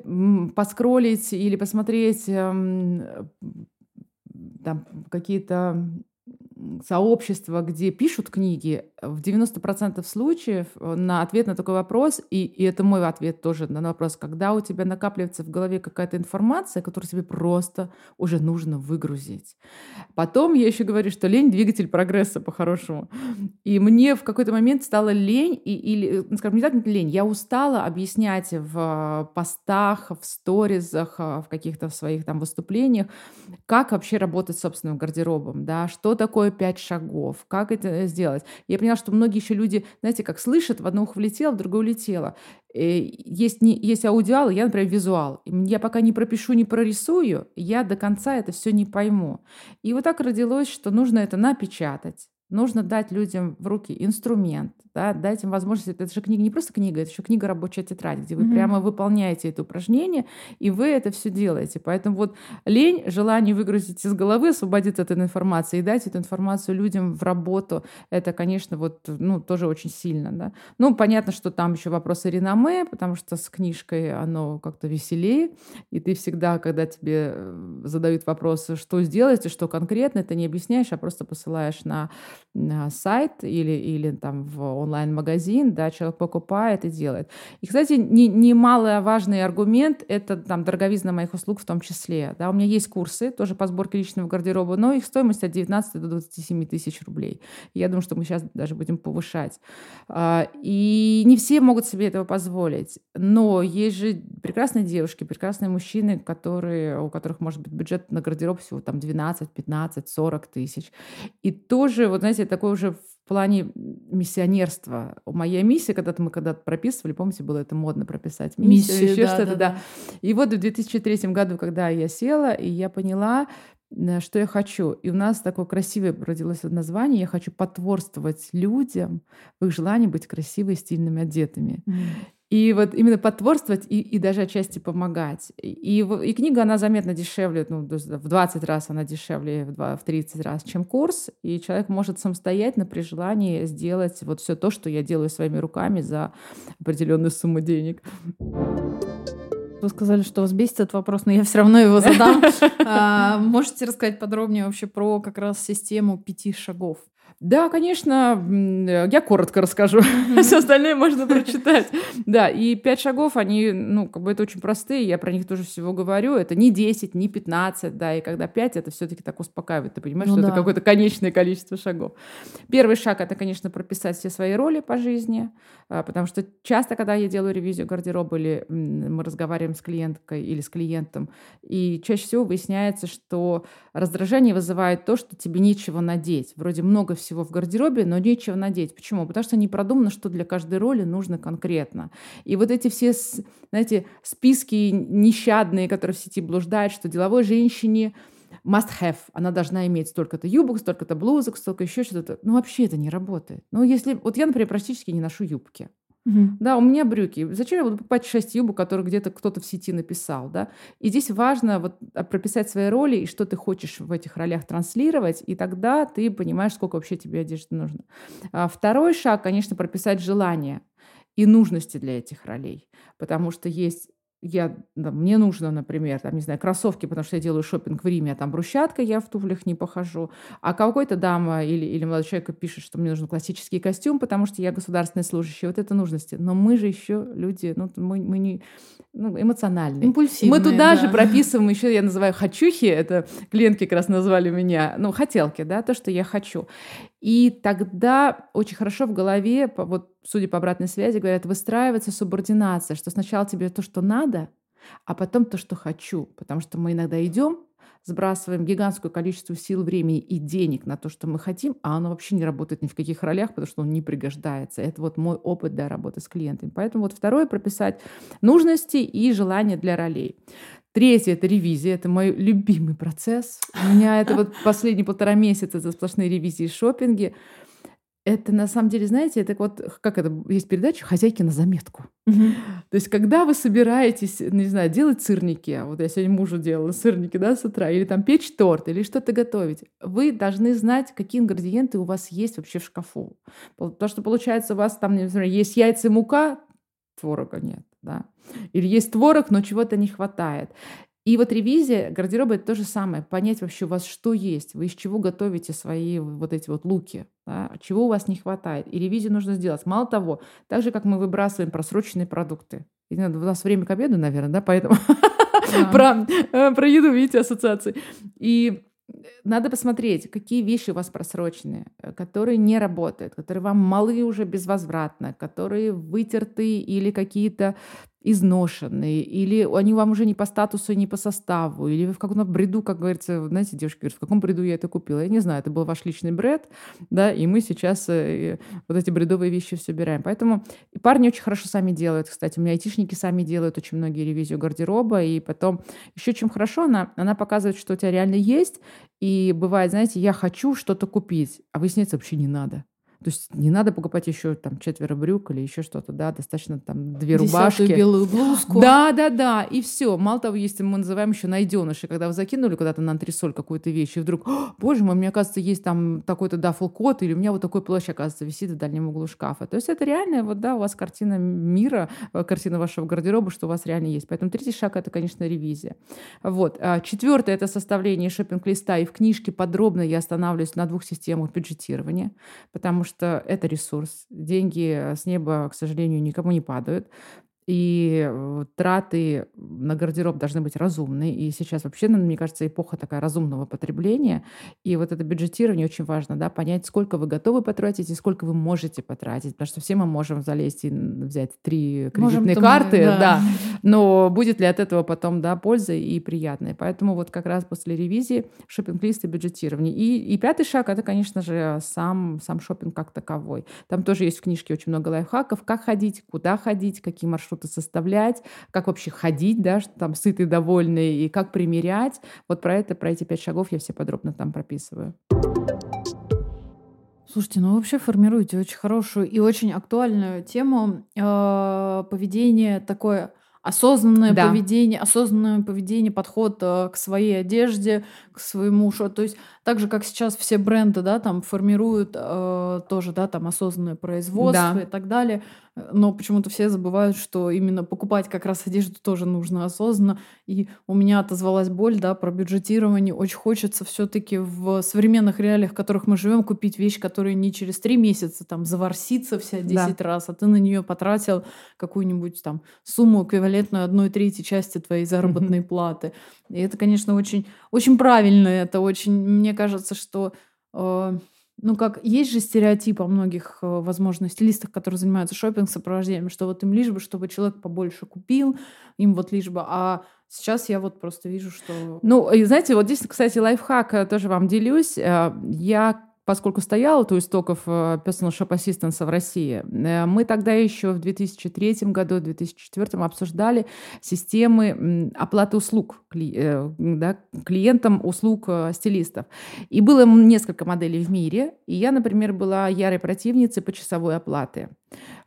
поскролить или посмотреть эм, там какие-то сообщества, где пишут книги, в 90% случаев э, на ответ на такой вопрос, и, и это мой ответ тоже на вопрос, когда у тебя накапливается в голове какая-то информация, которую тебе просто уже нужно выгрузить. Потом я еще говорю, что лень — двигатель прогресса по-хорошему. И мне в какой-то момент стало лень, и, или, ну, скажем, не так лень, я устала объяснять в постах, в сторизах, э, в каких-то своих там выступлениях, как вообще работать с собственным гардеробом, да, что такое пять шагов, как это сделать. Я поняла, что многие еще люди, знаете, как слышат, в одно ухо влетело, в другое улетело. Э, есть, не, есть аудиал, я, например, визуал. Я пока не пропишу, не прорисую, я до конца это все не пойму. И вот так родилось, что нужно это напечатать. Нужно дать людям в руки инструмент, да, дать им возможность. Это же книга не просто книга, это еще книга рабочая тетрадь, где вы mm-hmm. прямо выполняете это упражнение, и вы это все делаете. Поэтому вот лень, желание выгрузить из головы, освободить от этой информации и дать эту информацию людям в работу, это, конечно, вот, ну, тоже очень сильно. Да. Ну, понятно, что там еще вопросы реноме, потому что с книжкой оно как-то веселее, и ты всегда, когда тебе э, задают вопросы, что сделать и что конкретно, ты не объясняешь, а просто посылаешь на, на сайт или, или там в онлайн-магазин, да, человек покупает и делает. И, кстати, немалый важный аргумент – это там дороговизна моих услуг в том числе. Да, у меня есть курсы тоже по сборке личного гардероба, но их стоимость от 19 до 27 тысяч рублей. Я думаю, что мы сейчас даже будем повышать. А, и не все могут себе этого позволить. Но есть же прекрасные девушки, прекрасные мужчины, которые, у которых может быть бюджет на гардероб всего там 12, 15, 40 тысяч. И тоже, вот знаете, такой уже в плане миссионерства. Моя миссия, когда-то мы когда-то прописывали, помните, было это модно прописать миссию, миссию еще да, что-то, да, да. И вот в 2003 году, когда я села, и я поняла, э, что я хочу. И у нас такое красивое родилось название. Я хочу потворствовать людям в их желании быть красивыми, стильными, одетыми. Mm. И вот именно потворствовать и, и даже отчасти помогать. И, и книга, она заметно дешевле, ну, в 20 раз она дешевле, в, 2, в 30 раз, чем курс. И человек может самостоятельно при желании сделать вот все то, что я делаю своими руками за определенную сумму денег. Вы сказали, что вас бесит этот вопрос, но я все равно его задам. А, можете рассказать подробнее вообще про как раз систему пяти шагов? Да, конечно, я коротко расскажу. Все остальное можно прочитать. Да, и пять шагов, они, ну, как бы это очень простые, я про них тоже всего говорю. Это не 10, не 15, да, и когда 5, это все таки так успокаивает. Ты понимаешь, ну, что да. это какое-то конечное количество шагов. Первый шаг — это, конечно, прописать все свои роли по жизни, а, потому что часто, когда я делаю ревизию гардероба или мы разговариваем с клиенткой или с клиентом, и чаще всего выясняется, что раздражение вызывает то, что тебе нечего надеть. Вроде много всего всего в гардеробе, но нечего надеть. Почему? Потому что не продумано, что для каждой роли нужно конкретно. И вот эти все, знаете, списки нещадные, которые в сети блуждают, что деловой женщине must have. Она должна иметь столько-то юбок, столько-то блузок, столько еще что-то. Ну, вообще это не работает. Ну, если... Вот я, например, практически не ношу юбки. Угу. Да, у меня брюки. Зачем я буду покупать шесть юбок, которые где-то кто-то в сети написал, да? И здесь важно вот а, прописать свои роли и что ты хочешь в этих ролях транслировать, и тогда ты понимаешь, сколько вообще тебе одежды нужно. А второй шаг, конечно, прописать желания и нужности для этих ролей, потому что есть я, да, мне нужно, например, там, не знаю, кроссовки, потому что я делаю шопинг в Риме, а там брусчатка, я в туфлях не похожу. А какой-то дама или, или молодой человек пишет, что мне нужен классический костюм, потому что я государственный служащий. Вот это нужности. Но мы же еще люди, ну, мы, мы не ну, эмоциональные. Импульсивные, Мы туда да. же прописываем еще, я называю хочухи, это клиентки как раз назвали меня, ну, хотелки, да, то, что я хочу. И тогда очень хорошо в голове, вот судя по обратной связи, говорят, выстраивается субординация, что сначала тебе то, что надо, а потом то, что хочу. Потому что мы иногда идем, сбрасываем гигантское количество сил, времени и денег на то, что мы хотим, а оно вообще не работает ни в каких ролях, потому что он не пригождается. Это вот мой опыт для работы с клиентами. Поэтому вот второе — прописать нужности и желания для ролей. Третье – это ревизия. Это мой любимый процесс. У меня это вот последние полтора месяца это сплошные ревизии и шопинги. Это на самом деле, знаете, это вот как это есть передача «Хозяйки на заметку». Угу. То есть, когда вы собираетесь, не знаю, делать сырники, а вот я сегодня мужу делала сырники, да, с утра, или там печь торт, или что-то готовить, вы должны знать, какие ингредиенты у вас есть вообще в шкафу. Потому что, получается, у вас там, например, есть яйца и мука, творога нет, да. Или есть творог, но чего-то не хватает. И вот ревизия гардероба это то же самое. Понять вообще у вас что есть, вы из чего готовите свои вот эти вот луки, да? чего у вас не хватает. И ревизию нужно сделать. Мало того, так же, как мы выбрасываем просроченные продукты. И у нас время к обеду, наверное, да, поэтому про, э, про еду, видите, ассоциации. И надо посмотреть, какие вещи у вас просроченные, э, которые не работают, которые вам малы уже безвозвратно, которые вытерты или какие-то изношенные, или они вам уже не по статусу, не по составу, или вы в каком-то бреду, как говорится, знаете, девушки говорят, в каком бреду я это купила? Я не знаю, это был ваш личный бред, да, и мы сейчас э, вот эти бредовые вещи все убираем. Поэтому и парни очень хорошо сами делают, кстати, у меня айтишники сами делают очень многие ревизию гардероба, и потом еще чем хорошо, она, она показывает, что у тебя реально есть, и бывает, знаете, я хочу что-то купить, а выясняется, вообще не надо. То есть не надо покупать еще там четверо брюк или еще что-то, да, достаточно там две Десятую рубашки. белую блузку. Да, да, да, и все. Мало того, есть мы называем еще найденыши, когда вы закинули куда-то на антресоль какую-то вещь, и вдруг, боже мой, мне кажется, есть там такой-то дафл-код, или у меня вот такой плащ, оказывается, висит в дальнем углу шкафа. То есть это реально, вот да, у вас картина мира, э, картина вашего гардероба, что у вас реально есть. Поэтому третий шаг — это, конечно, ревизия. Вот. А четвертое — это составление шопинг-листа, и в книжке подробно я останавливаюсь на двух системах бюджетирования, потому что это ресурс. Деньги с неба, к сожалению, никому не падают. И э, траты на гардероб должны быть разумные. И сейчас вообще, ну, мне кажется, эпоха такая разумного потребления. И вот это бюджетирование очень важно, да, понять, сколько вы готовы потратить и сколько вы можете потратить. Потому что все мы можем залезть и взять три кредитные можем, карты, мы, да. да. Но будет ли от этого потом, да, польза и приятная. Поэтому вот как раз после ревизии шопинг-лист и бюджетирование. И, и пятый шаг — это, конечно же, сам, сам шопинг как таковой. Там тоже есть в книжке очень много лайфхаков, как ходить, куда ходить, какие маршруты что-то составлять, как вообще ходить, да, что там сытый, довольный, и как примерять. Вот про это, про эти пять шагов я все подробно там прописываю. Слушайте, ну вы вообще формируете очень хорошую и очень актуальную тему э, поведения такое осознанное да. поведение, осознанное поведение, подход э, к своей одежде, к своему шо, то есть так же как сейчас все бренды, да, там формируют э, тоже, да, там осознанное производство да. и так далее но почему-то все забывают, что именно покупать как раз одежду тоже нужно осознанно. И у меня отозвалась боль, да, про бюджетирование. Очень хочется все-таки в современных реалиях, в которых мы живем, купить вещь, которая не через три месяца там заворсится вся 10 да. раз, а ты на нее потратил какую-нибудь там сумму, эквивалентную одной третьей части твоей заработной mm-hmm. платы. И это, конечно, очень, очень правильно. Это очень, мне кажется, что э, ну, как есть же стереотип о многих, э, возможно, стилистах, которые занимаются шопинг-сопровождением, что вот им лишь бы, чтобы человек побольше купил, им вот лишь бы, а сейчас я вот просто вижу, что... Ну, и знаете, вот здесь, кстати, лайфхак э, тоже вам делюсь. Э, я поскольку стоял у истоков э, Personal Shop Assistance в России, э, мы тогда еще в 2003 году, 2004 обсуждали системы оплаты услуг э, да, клиентам услуг стилистов. И было несколько моделей в мире. И я, например, была ярой противницей почасовой оплаты,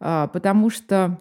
а, потому что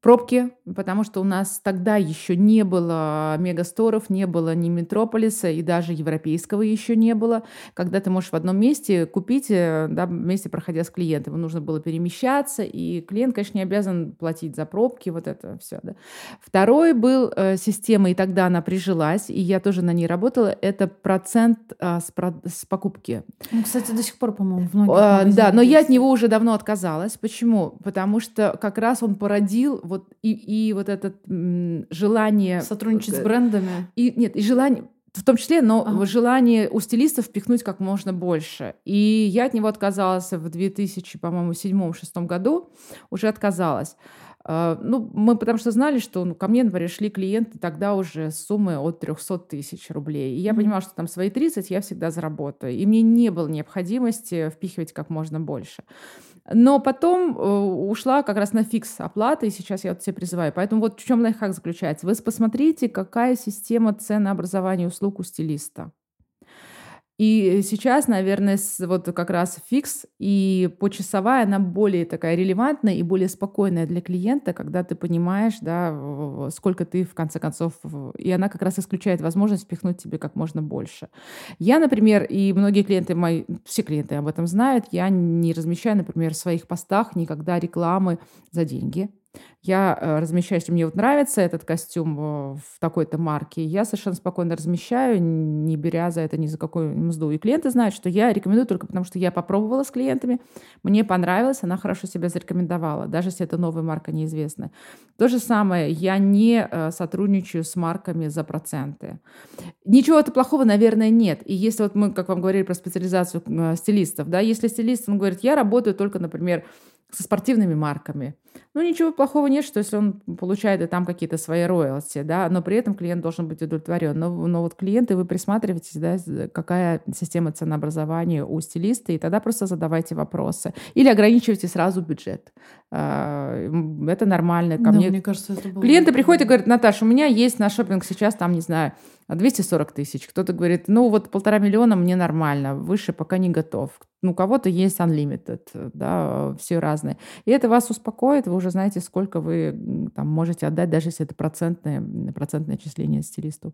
пробки, потому что у нас тогда еще не было мегасторов, не было ни Метрополиса и даже европейского еще не было, когда ты можешь в одном месте купить, э, да, вместе проходя с клиентом. Нужно было перемещаться, и клиент, конечно, не обязан платить за пробки, вот это все. Да. Второй был э, система, и тогда она прижилась, и я тоже на ней работала, это процент э, с, про, с покупки. Ну, кстати, до сих пор, по-моему, в многих э, Да, но есть. я от него уже давно отказалась. Почему? Потому что как раз он породил вот и, и вот это желание... Сотрудничать с брендами? И, нет, и желание... В том числе, но ага. желание у стилистов впихнуть как можно больше. И я от него отказалась в 2000, по-моему, седьмом-шестом году. Уже отказалась. А, ну, мы потому что знали, что ну, ко мне, например, шли клиенты тогда уже с суммы от 300 тысяч рублей. И я mm-hmm. понимала, что там свои 30 я всегда заработаю. И мне не было необходимости впихивать как можно больше. Но потом э, ушла как раз на фикс оплаты, и сейчас я вот все призываю. Поэтому вот в чем лайфхак заключается. Вы посмотрите, какая система ценообразования услуг у стилиста. И сейчас, наверное, вот как раз фикс и почасовая, она более такая релевантная и более спокойная для клиента, когда ты понимаешь, да, сколько ты в конце концов... И она как раз исключает возможность впихнуть тебе как можно больше. Я, например, и многие клиенты мои, все клиенты об этом знают, я не размещаю, например, в своих постах никогда рекламы за деньги. Я э, размещаю, если мне вот нравится этот костюм э, в такой-то марке, я совершенно спокойно размещаю, не беря за это ни за какую мзду. И клиенты знают, что я рекомендую только потому, что я попробовала с клиентами, мне понравилось, она хорошо себя зарекомендовала, даже если это новая марка неизвестная. То же самое, я не э, сотрудничаю с марками за проценты. Ничего-то плохого, наверное, нет. И если вот мы, как вам говорили про специализацию стилистов, да, если стилист, он говорит, я работаю только, например, со спортивными марками. Ну, ничего плохого нет, что если он получает и там какие-то свои роялти, да, но при этом клиент должен быть удовлетворен. Но, но вот клиенты, вы присматриваетесь, да, какая система ценообразования у стилиста, и тогда просто задавайте вопросы. Или ограничивайте сразу бюджет. А, это нормально. Ко да, мне... мне кажется, это было... Клиенты приходят и говорят, Наташа, у меня есть на шопинг сейчас, там, не знаю, 240 тысяч. Кто-то говорит, ну вот полтора миллиона мне нормально, выше пока не готов. Ну, у кого-то есть unlimited, да, все разные. И это вас успокоит, вы уже знаете, сколько вы там можете отдать, даже если это процентное, процентное отчисление стилисту.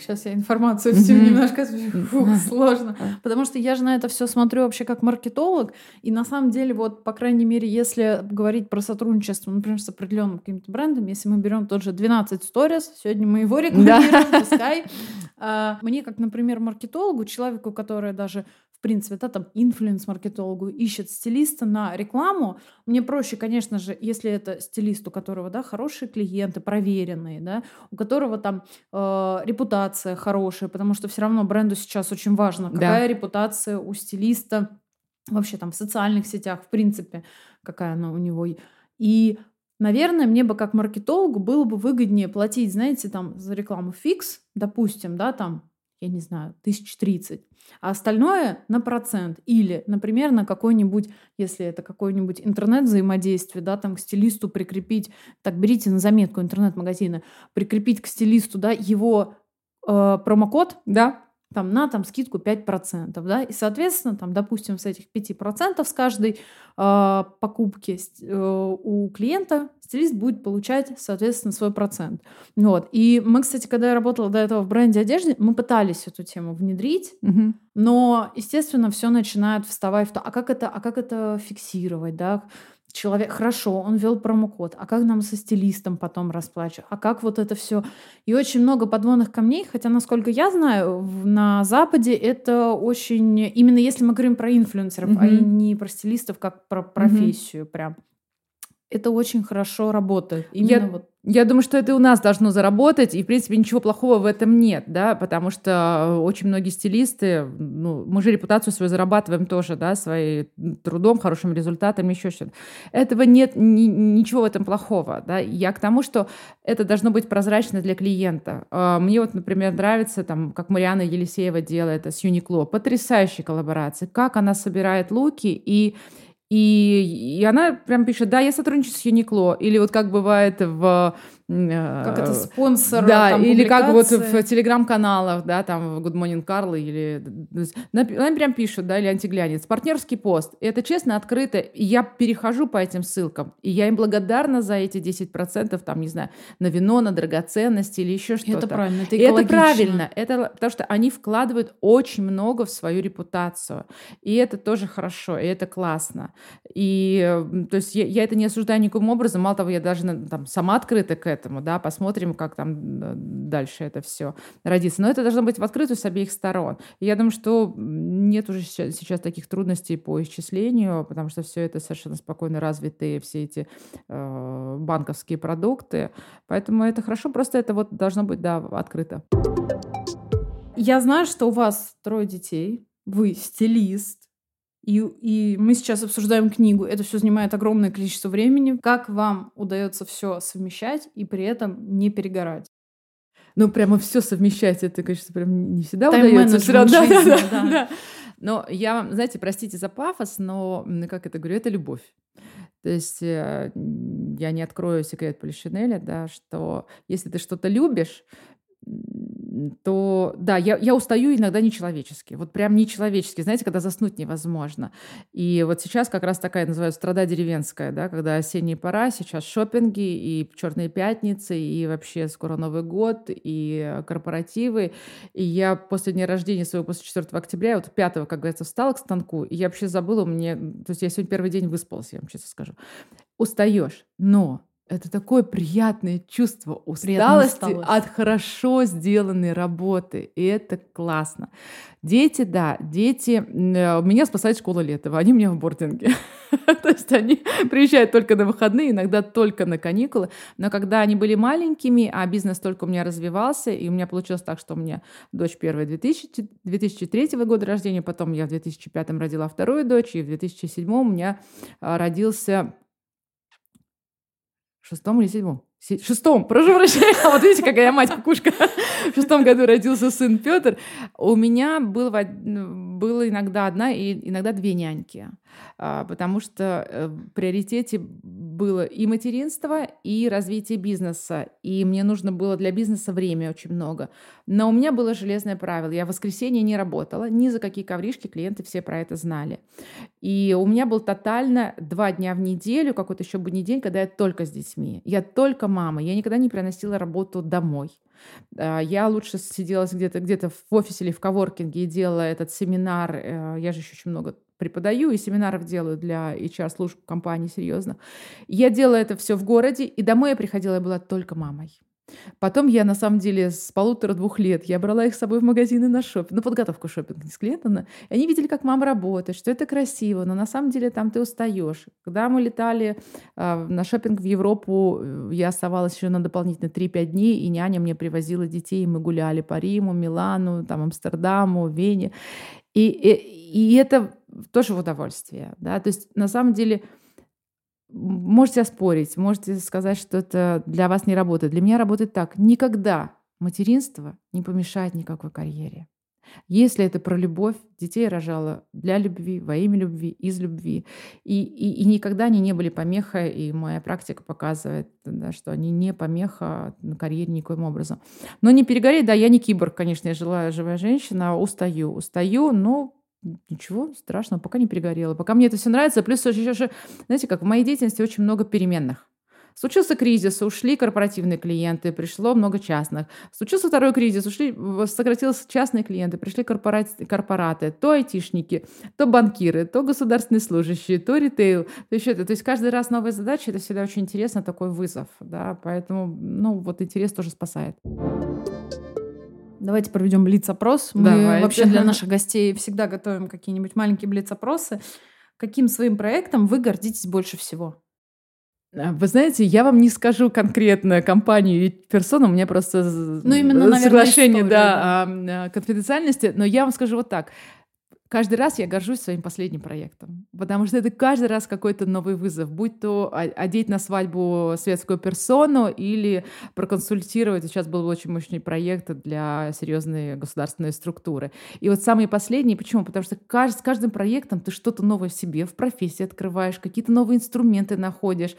Сейчас я информацию всю mm-hmm. немножко Фух, сложно. Потому что я же на это все смотрю вообще как маркетолог. И на самом деле, вот, по крайней мере, если говорить про сотрудничество, например, с определенным каким-то брендом, если мы берем тот же 12 Stories, сегодня мы его рекламируем, да. пускай. А, мне, как, например, маркетологу, человеку, который даже в принципе, да, там инфлюенс-маркетологу ищет стилиста на рекламу, мне проще, конечно же, если это стилист, у которого, да, хорошие клиенты, проверенные, да, у которого там э, репутация хорошая, потому что все равно бренду сейчас очень важно, какая да. репутация у стилиста вообще там в социальных сетях, в принципе, какая она у него. И Наверное, мне бы как маркетологу было бы выгоднее платить, знаете, там за рекламу фикс, допустим, да, там я не знаю, тысяч тридцать, а остальное на процент. Или, например, на какой-нибудь, если это какой-нибудь интернет-взаимодействие, да, там к стилисту прикрепить, так берите на заметку интернет-магазина, прикрепить к стилисту, да, его э, промокод, да, там, на там, скидку 5%. Да? И, соответственно, там, допустим, с этих 5% с каждой э, покупки э, у клиента стилист будет получать, соответственно, свой процент. Вот. И мы, кстати, когда я работала до этого в бренде одежды, мы пытались эту тему внедрить, угу. но, естественно, все начинает вставать в то, а как это, а как это фиксировать, да? Человек, хорошо, он ввел промокод, а как нам со стилистом потом расплачивать, а как вот это все. И очень много подводных камней, хотя, насколько я знаю, на Западе это очень, именно если мы говорим про инфлюенсеров, mm-hmm. а не про стилистов, как про профессию mm-hmm. прям это очень хорошо работает. Именно я, вот. Я думаю, что это у нас должно заработать, и, в принципе, ничего плохого в этом нет, да, потому что очень многие стилисты, ну, мы же репутацию свою зарабатываем тоже, да, своим трудом, хорошим результатом, еще что-то. Этого нет ни, ничего в этом плохого, да. Я к тому, что это должно быть прозрачно для клиента. А, мне вот, например, нравится, там, как Мариана Елисеева делает с Юникло, потрясающая коллаборация, как она собирает луки и и, и она прям пишет, да, я сотрудничаю с Юникло. Или вот как бывает в как это спонсор Да, там, или как вот в телеграм-каналах, да, там Good Morning Carl или... Она прям пишут, да, или антиглянец. Партнерский пост. Это честно, открыто. И я перехожу по этим ссылкам. И я им благодарна за эти 10%, там, не знаю, на вино, на драгоценности или еще что-то. Это правильно, это это правильно. Это, потому что они вкладывают очень много в свою репутацию. И это тоже хорошо, и это классно. И, то есть, я, я это не осуждаю никаким образом. Мало того, я даже там, сама открыта к этому этому, да, посмотрим, как там дальше это все родится. Но это должно быть в открытую с обеих сторон. И я думаю, что нет уже сейчас, таких трудностей по исчислению, потому что все это совершенно спокойно развитые, все эти э, банковские продукты. Поэтому это хорошо, просто это вот должно быть, да, открыто. Я знаю, что у вас трое детей, вы стилист, и, и мы сейчас обсуждаем книгу. Это все занимает огромное количество времени. Как вам удается все совмещать и при этом не перегорать? Ну, прямо все совмещать, это, конечно, прям не всегда удается. Все равно, да, да, да, да. Но я знаете, простите за пафос, но, как это говорю, это любовь. То есть э, я не открою секрет Полишинеля, да, что если ты что-то любишь, то да, я, я устаю иногда нечеловечески. Вот прям нечеловечески. Знаете, когда заснуть невозможно. И вот сейчас как раз такая называется страда деревенская, да, когда осенняя пора, сейчас шопинги и черные пятницы, и вообще скоро Новый год, и корпоративы. И я после дня рождения своего, после 4 октября, вот 5, как говорится, встала к станку, и я вообще забыла, мне, то есть я сегодня первый день выспалась, я вам честно скажу. Устаешь, но это такое приятное чувство усталости от хорошо сделанной работы. И это классно. Дети, да, дети... Э, меня спасает школа Летова. Они у меня в бординге. То есть они приезжают только на выходные, иногда только на каникулы. Но когда они были маленькими, а бизнес только у меня развивался, и у меня получилось так, что у меня дочь первая 2000, 2003 года рождения, потом я в 2005 родила вторую дочь, и в 2007 у меня а, родился шестом или седьмом? шестом, прошу прощения. Вот видите, какая я мать-кукушка. В шестом году родился сын Петр. У меня был, было иногда одна и иногда две няньки. А, потому что э, в приоритете было и материнство, и развитие бизнеса. И мне нужно было для бизнеса время очень много. Но у меня было железное правило. Я в воскресенье не работала, ни за какие ковришки, клиенты все про это знали. И у меня был тотально два дня в неделю, какой-то еще будний день, когда я только с детьми. Я только мама. Я никогда не приносила работу домой. А, я лучше сидела где-то где в офисе или в коворкинге и делала этот семинар. Э, я же еще очень много преподаю и семинаров делаю для HR-служб компаний серьезно. Я делала это все в городе, и домой я приходила, я была только мамой. Потом я, на самом деле, с полутора-двух лет я брала их с собой в магазины на шопинг, на подготовку шопинга с клиентами. И они видели, как мама работает, что это красиво, но на самом деле там ты устаешь. Когда мы летали э, на шопинг в Европу, э, я оставалась еще на дополнительные 3-5 дней, и няня мне привозила детей, и мы гуляли по Риму, Милану, там, Амстердаму, Вене. И, и, и это тоже в удовольствие. Да? То есть на самом деле можете оспорить, можете сказать, что это для вас не работает. Для меня работает так. Никогда материнство не помешает никакой карьере. Если это про любовь, детей рожала для любви, во имя любви, из любви. И, и, и никогда они не были помехой, и моя практика показывает, да, что они не помеха на карьере никоим образом. Но не перегореть, да, я не киборг, конечно, я жила живая женщина, устаю, устаю, но Ничего страшного, пока не перегорела. Пока мне это все нравится. Плюс еще, еще, знаете, как в моей деятельности очень много переменных. Случился кризис, ушли корпоративные клиенты, пришло много частных. Случился второй кризис, ушли, сократились частные клиенты, пришли корпорати- корпораты, то айтишники, то банкиры, то государственные служащие, то ритейл. То есть, это, то есть каждый раз новая задача, это всегда очень интересно, такой вызов. Да? Поэтому, ну, вот интерес тоже спасает. Давайте проведем блиц-опрос. Мы Давайте. вообще для наших гостей всегда готовим какие-нибудь маленькие блиц-опросы. Каким своим проектом вы гордитесь больше всего? А, вы знаете, я вам не скажу конкретно компанию и персону, у меня просто ну, именно, наверное, соглашение историю, да, да. О конфиденциальности, но я вам скажу вот так. Каждый раз я горжусь своим последним проектом, потому что это каждый раз какой-то новый вызов, будь то одеть на свадьбу светскую персону или проконсультировать. Сейчас был очень мощный проект для серьезной государственной структуры. И вот самые последние, почему? Потому что с каждым проектом ты что-то новое в себе, в профессии открываешь, какие-то новые инструменты находишь.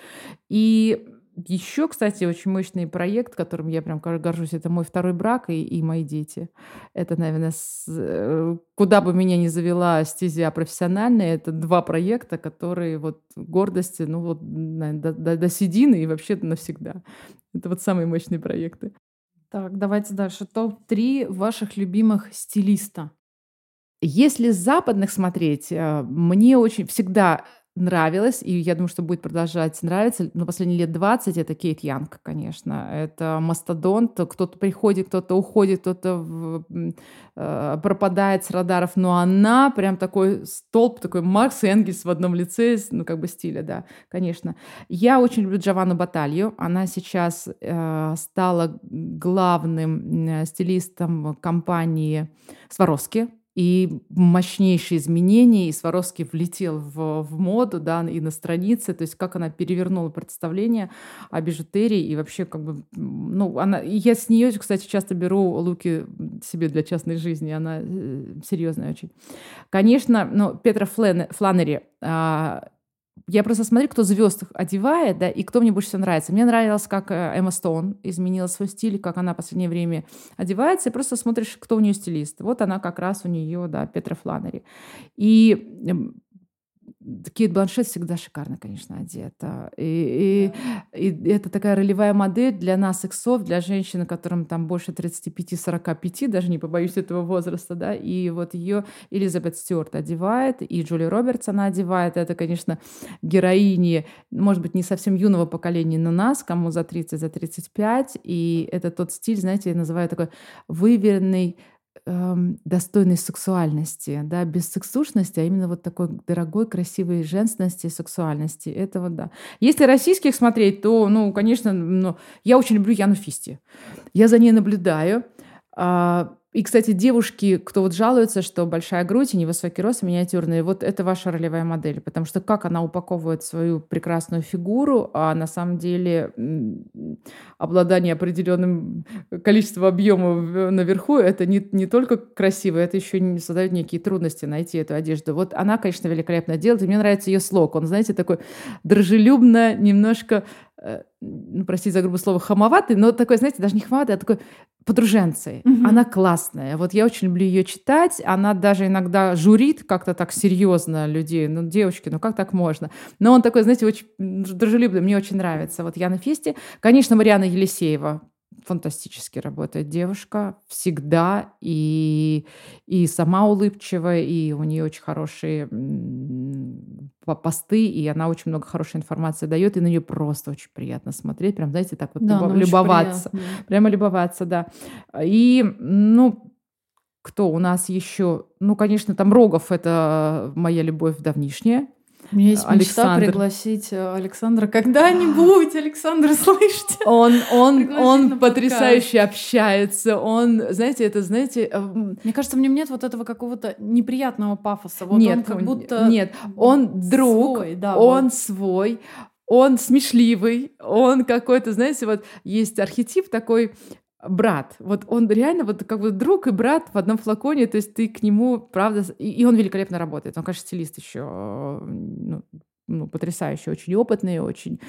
И еще, кстати, очень мощный проект, которым я прям горжусь, это мой второй брак и, и мои дети. Это, наверное, с, э, куда бы меня ни завела стезя профессиональная, это два проекта, которые вот гордости, ну вот наверное, до, до, до седины и вообще навсегда. Это вот самые мощные проекты. Так, давайте дальше. Топ-3 ваших любимых стилиста. Если с западных смотреть, э, мне очень всегда нравилось, и я думаю, что будет продолжать нравиться. Но последние лет 20 это Кейт Янг, конечно. Это мастодонт. Кто-то приходит, кто-то уходит, кто-то э, пропадает с радаров. Но она прям такой столб, такой Маркс и Энгельс в одном лице, ну, как бы стиля, да, конечно. Я очень люблю Джованну Баталью. Она сейчас э, стала главным стилистом компании Сваровски и мощнейшие изменения, и Сваровский влетел в, в моду, да, и на странице, то есть как она перевернула представление о бижутерии, и вообще как бы, ну, она, я с нее, кстати, часто беру луки себе для частной жизни, она э, серьезная очень. Конечно, ну, Петра Флен, Фланнери, а, я просто смотрю, кто звезд одевает, да, и кто мне больше всего нравится. Мне нравилось, как э, Эмма Стоун изменила свой стиль, как она в последнее время одевается, и просто смотришь, кто у нее стилист. Вот она как раз у нее, да, Петра Фланнери. И Кейт Бланшет всегда шикарно, конечно, одета. И, и, и это такая ролевая модель для нас, иксов, для женщин, которым там больше 35-45, даже не побоюсь этого возраста, да, и вот ее Элизабет Стюарт одевает, и Джули Робертс она одевает. Это, конечно, героини, может быть, не совсем юного поколения, но нас, кому за 30, за 35, и это тот стиль, знаете, я называю такой выверенный эм, достойной сексуальности, да, без сексушности, а именно вот такой дорогой, красивой женственности и сексуальности. Это вот, да. Если российских смотреть, то, ну, конечно, ну, я очень люблю Яну Фисти. Я за ней наблюдаю. А, и, кстати, девушки, кто вот жалуется, что большая грудь и невысокий рост, миниатюрные, вот это ваша ролевая модель. Потому что как она упаковывает свою прекрасную фигуру, а на самом деле обладание определенным количеством объема наверху, это не, не только красиво, это еще не создает некие трудности найти эту одежду. Вот она, конечно, великолепно делает, и мне нравится ее слог. Он, знаете, такой дружелюбно, немножко ну, простите за грубое слово, хамоватый, но такой, знаете, даже не хамоватый, а такой подруженцей. Mm-hmm. Она классная. Вот я очень люблю ее читать. Она даже иногда журит как-то так серьезно людей. Ну, девочки, ну как так можно? Но он такой, знаете, очень дружелюбный. Мне очень нравится. Вот я на фесте. Конечно, Мариана Елисеева фантастически работает девушка всегда и и сама улыбчивая и у нее очень хорошие посты и она очень много хорошей информации дает и на нее просто очень приятно смотреть прям знаете так вот да, любоваться прямо любоваться да. И ну кто у нас еще? Ну конечно там Рогов это моя любовь давнишняя у меня есть Александр. мечта пригласить э, Александра когда-нибудь. Александр, слышите? Он, он, он потрясающе общается. Он, знаете, это, знаете... Э, Мне кажется, в нем нет вот этого какого-то неприятного пафоса. Вот нет, он как будто... Нет, он друг, свой, да, он вот. свой, он смешливый, он какой-то, знаете, вот есть архетип такой брат. Вот он реально вот как бы друг и брат в одном флаконе, то есть ты к нему, правда, и, он великолепно работает. Он, конечно, стилист еще, ну, ну, потрясающий, очень опытный, очень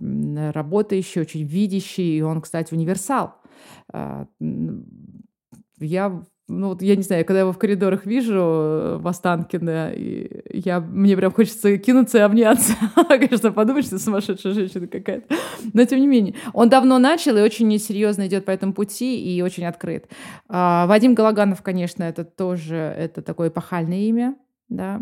работающий, очень видящий, и он, кстати, универсал. А, я ну вот я не знаю, когда я его в коридорах вижу э, в Останкино, и я, мне прям хочется кинуться и обняться. Конечно, подумать, что сумасшедшая женщина какая-то. Но тем не менее, он давно начал и очень серьезно идет по этому пути и очень открыт. А, Вадим Галаганов, конечно, это тоже это такое эпохальное имя, да.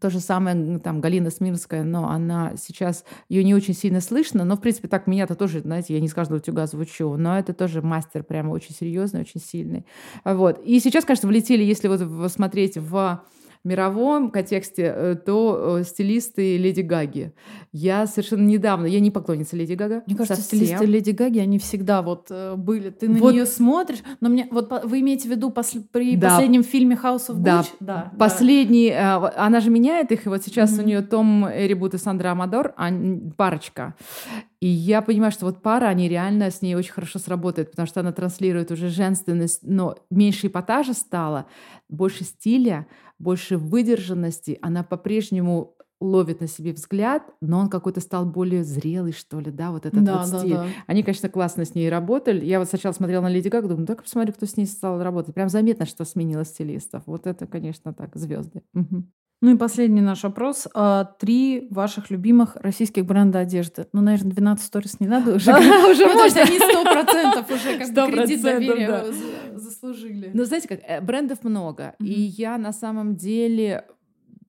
То же самое там Галина Смирская, но она сейчас, ее не очень сильно слышно, но, в принципе, так меня-то тоже, знаете, я не с каждого утюга звучу, но это тоже мастер прямо очень серьезный, очень сильный. Вот. И сейчас, конечно, влетели, если вот смотреть в мировом контексте, э, то э, стилисты Леди Гаги. Я совершенно недавно, я не поклонница Леди Гага. Мне кажется, совсем. стилисты Леди Гаги, они всегда вот э, были. Ты на вот. нее смотришь, но мне вот вы имеете в виду пос, при да. последнем фильме House of да. Gucci? Да. Последний, да. она же меняет их, и вот сейчас mm-hmm. у нее Том Эрибут и Сандра Амадор, а, парочка. И я понимаю, что вот пара, они реально с ней очень хорошо сработают, потому что она транслирует уже женственность, но меньше эпатажа стало, больше стиля, больше выдержанности, она по-прежнему ловит на себе взгляд, но он какой-то стал более зрелый, что ли, да, вот этот да, вот стиль. Да, да. Они, конечно, классно с ней работали. Я вот сначала смотрела на Леди Гагу, думаю, так посмотри, кто с ней стал работать. Прям заметно, что сменила стилистов. Вот это, конечно, так, звезды. Угу. Ну и последний наш вопрос. А, три ваших любимых российских бренда одежды. Ну, наверное, 12 сторис не надо уже. Уже ну, можно. они сто процентов уже как бы кредит доверия заслужили. Ну, знаете как, э, брендов много. И я на самом деле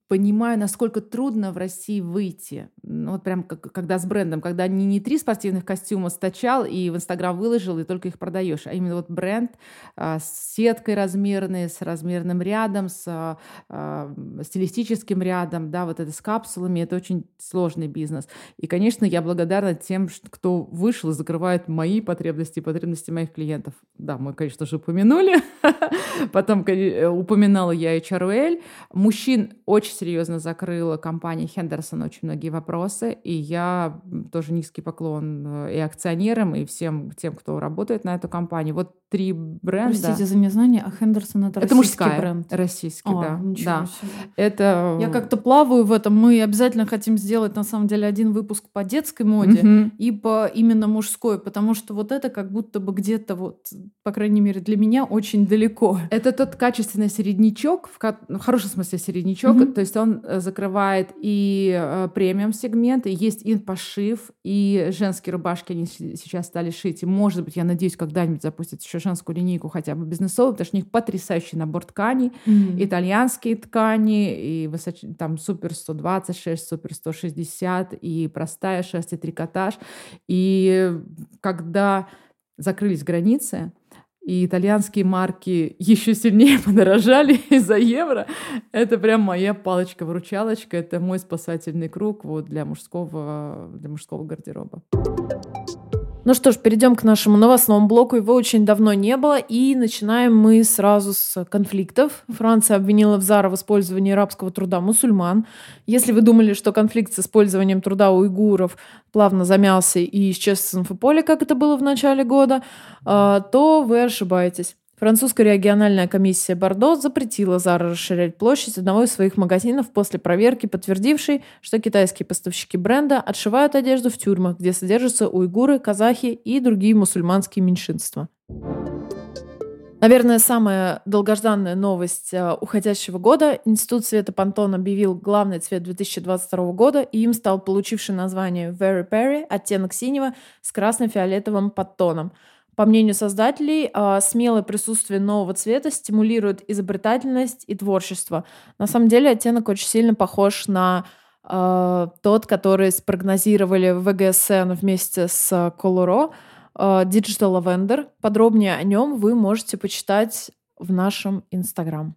понимаю, насколько трудно в России выйти. Ну, вот прям как, когда с брендом, когда не, не три спортивных костюма стачал и в Инстаграм выложил, и только их продаешь, а именно вот бренд а, с сеткой размерной, с размерным рядом, с а, а, стилистическим рядом, да, вот это с капсулами, это очень сложный бизнес. И, конечно, я благодарна тем, кто вышел и закрывает мои потребности и потребности моих клиентов. Да, мы, конечно же, упомянули. Потом упоминала я HRL. Мужчин очень серьезно закрыла компания Хендерсон очень многие вопросы, и я тоже низкий поклон э, и акционерам, и всем тем, кто работает на эту компанию. Вот три бренда. Простите за незнание, а Хендерсон это, это российский мужская, бренд? Российский, а, да. да. Себе. Это... Я как-то плаваю в этом. Мы обязательно хотим сделать, на самом деле, один выпуск по детской моде угу. и по именно мужской, потому что вот это как будто бы где-то вот, по крайней мере, для меня очень далеко. Это тот качественный середнячок, в, в хорошем смысле середнячок, угу. то есть он э, закрывает и э, премиум сегмент, и есть и пошив, и женские рубашки они сейчас стали шить, и может быть, я надеюсь, когда-нибудь запустят еще женскую линейку хотя бы бизнесовую, потому что у них потрясающий набор тканей, mm-hmm. итальянские ткани, и высоч... там супер 126, супер 160, и простая шерсть, и трикотаж. И когда закрылись границы, и итальянские марки еще сильнее подорожали из-за евро. Это прям моя палочка-выручалочка, это мой спасательный круг вот для мужского, для мужского гардероба. Ну что ж, перейдем к нашему новостному блоку. Его очень давно не было. И начинаем мы сразу с конфликтов. Франция обвинила в Зара в использовании рабского труда мусульман. Если вы думали, что конфликт с использованием труда уйгуров плавно замялся и исчез с инфополя, как это было в начале года, а, то вы ошибаетесь. Французская региональная комиссия Бордо запретила Зара расширять площадь одного из своих магазинов после проверки, подтвердившей, что китайские поставщики бренда отшивают одежду в тюрьмах, где содержатся уйгуры, казахи и другие мусульманские меньшинства. Наверное, самая долгожданная новость э, уходящего года. Институт цвета Пантон объявил главный цвет 2022 года, и им стал получивший название Very Perry, оттенок синего с красно-фиолетовым подтоном – по мнению создателей, а, смелое присутствие нового цвета стимулирует изобретательность и творчество. На самом деле оттенок очень сильно похож на э, тот, который спрогнозировали в ВГСН вместе с Coloro, э, Digital Lavender. Подробнее о нем вы можете почитать в нашем Инстаграм.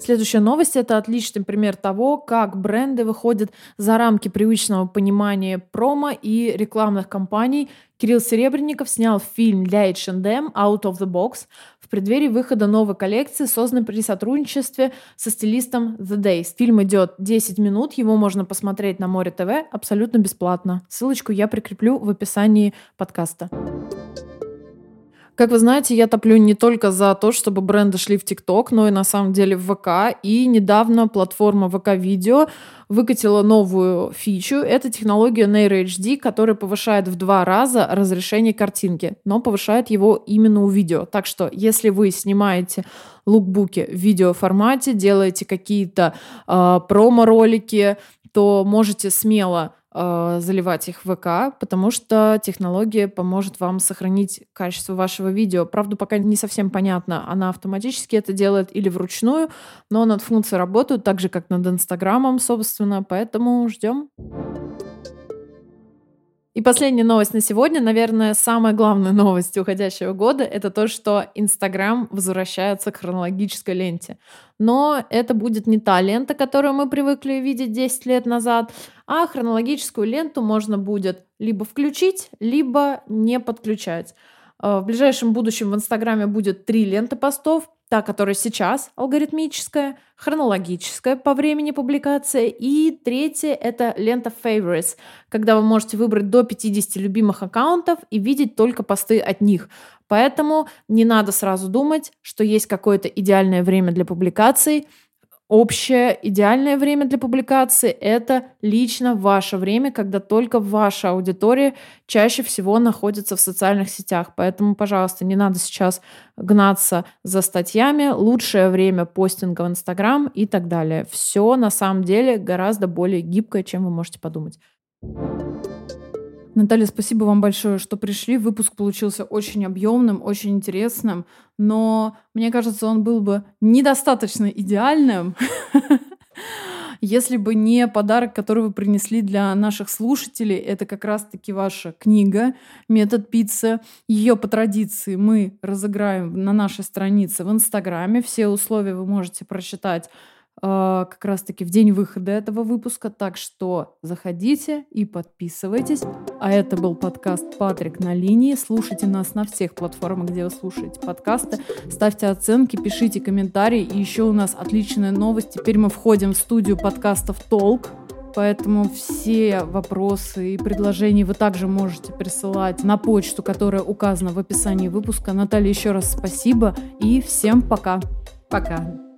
Следующая новость — это отличный пример того, как бренды выходят за рамки привычного понимания промо и рекламных кампаний. Кирилл Серебренников снял фильм для H&M «Out of the Box» в преддверии выхода новой коллекции, созданной при сотрудничестве со стилистом The Days. Фильм идет 10 минут, его можно посмотреть на Море ТВ абсолютно бесплатно. Ссылочку я прикреплю в описании подкаста. Как вы знаете, я топлю не только за то, чтобы бренды шли в ТикТок, но и на самом деле в ВК. И недавно платформа ВК Видео выкатила новую фичу. Это технология Nairo HD, которая повышает в два раза разрешение картинки, но повышает его именно у видео. Так что, если вы снимаете лукбуки в видеоформате, делаете какие-то э, промо-ролики, то можете смело заливать их в ВК, потому что технология поможет вам сохранить качество вашего видео. Правда, пока не совсем понятно, она автоматически это делает или вручную, но над функцией работают так же, как над Инстаграмом, собственно, поэтому ждем. И последняя новость на сегодня, наверное, самая главная новость уходящего года, это то, что Инстаграм возвращается к хронологической ленте. Но это будет не та лента, которую мы привыкли видеть 10 лет назад, а хронологическую ленту можно будет либо включить, либо не подключать. Э, в ближайшем будущем в Инстаграме будет три ленты постов, та, которая сейчас алгоритмическая, хронологическая по времени публикации, и третья — это лента Favorites, когда вы можете выбрать до 50 любимых аккаунтов и видеть только посты от них. Поэтому не надо сразу думать, что есть какое-то идеальное время для публикаций общее идеальное время для публикации — это лично ваше время, когда только ваша аудитория чаще всего находится в социальных сетях. Поэтому, пожалуйста, не надо сейчас гнаться за статьями. Лучшее время постинга в Инстаграм и так далее. Все на самом деле гораздо более гибкое, чем вы можете подумать. Наталья, спасибо вам большое, что пришли. Выпуск получился очень объемным, очень интересным, но мне кажется, он был бы недостаточно идеальным. Если бы не подарок, который вы принесли для наших слушателей, это как раз-таки ваша книга «Метод пиццы». Ее по традиции мы разыграем на нашей странице в Инстаграме. Все условия вы можете прочитать как раз-таки в день выхода этого выпуска. Так что заходите и подписывайтесь. А это был подкаст «Патрик на линии». Слушайте нас на всех платформах, где вы слушаете подкасты. Ставьте оценки, пишите комментарии. И еще у нас отличная новость. Теперь мы входим в студию подкастов «Толк». Поэтому все вопросы и предложения вы также можете присылать на почту, которая указана в описании выпуска. Наталья, еще раз спасибо и всем пока. Пока.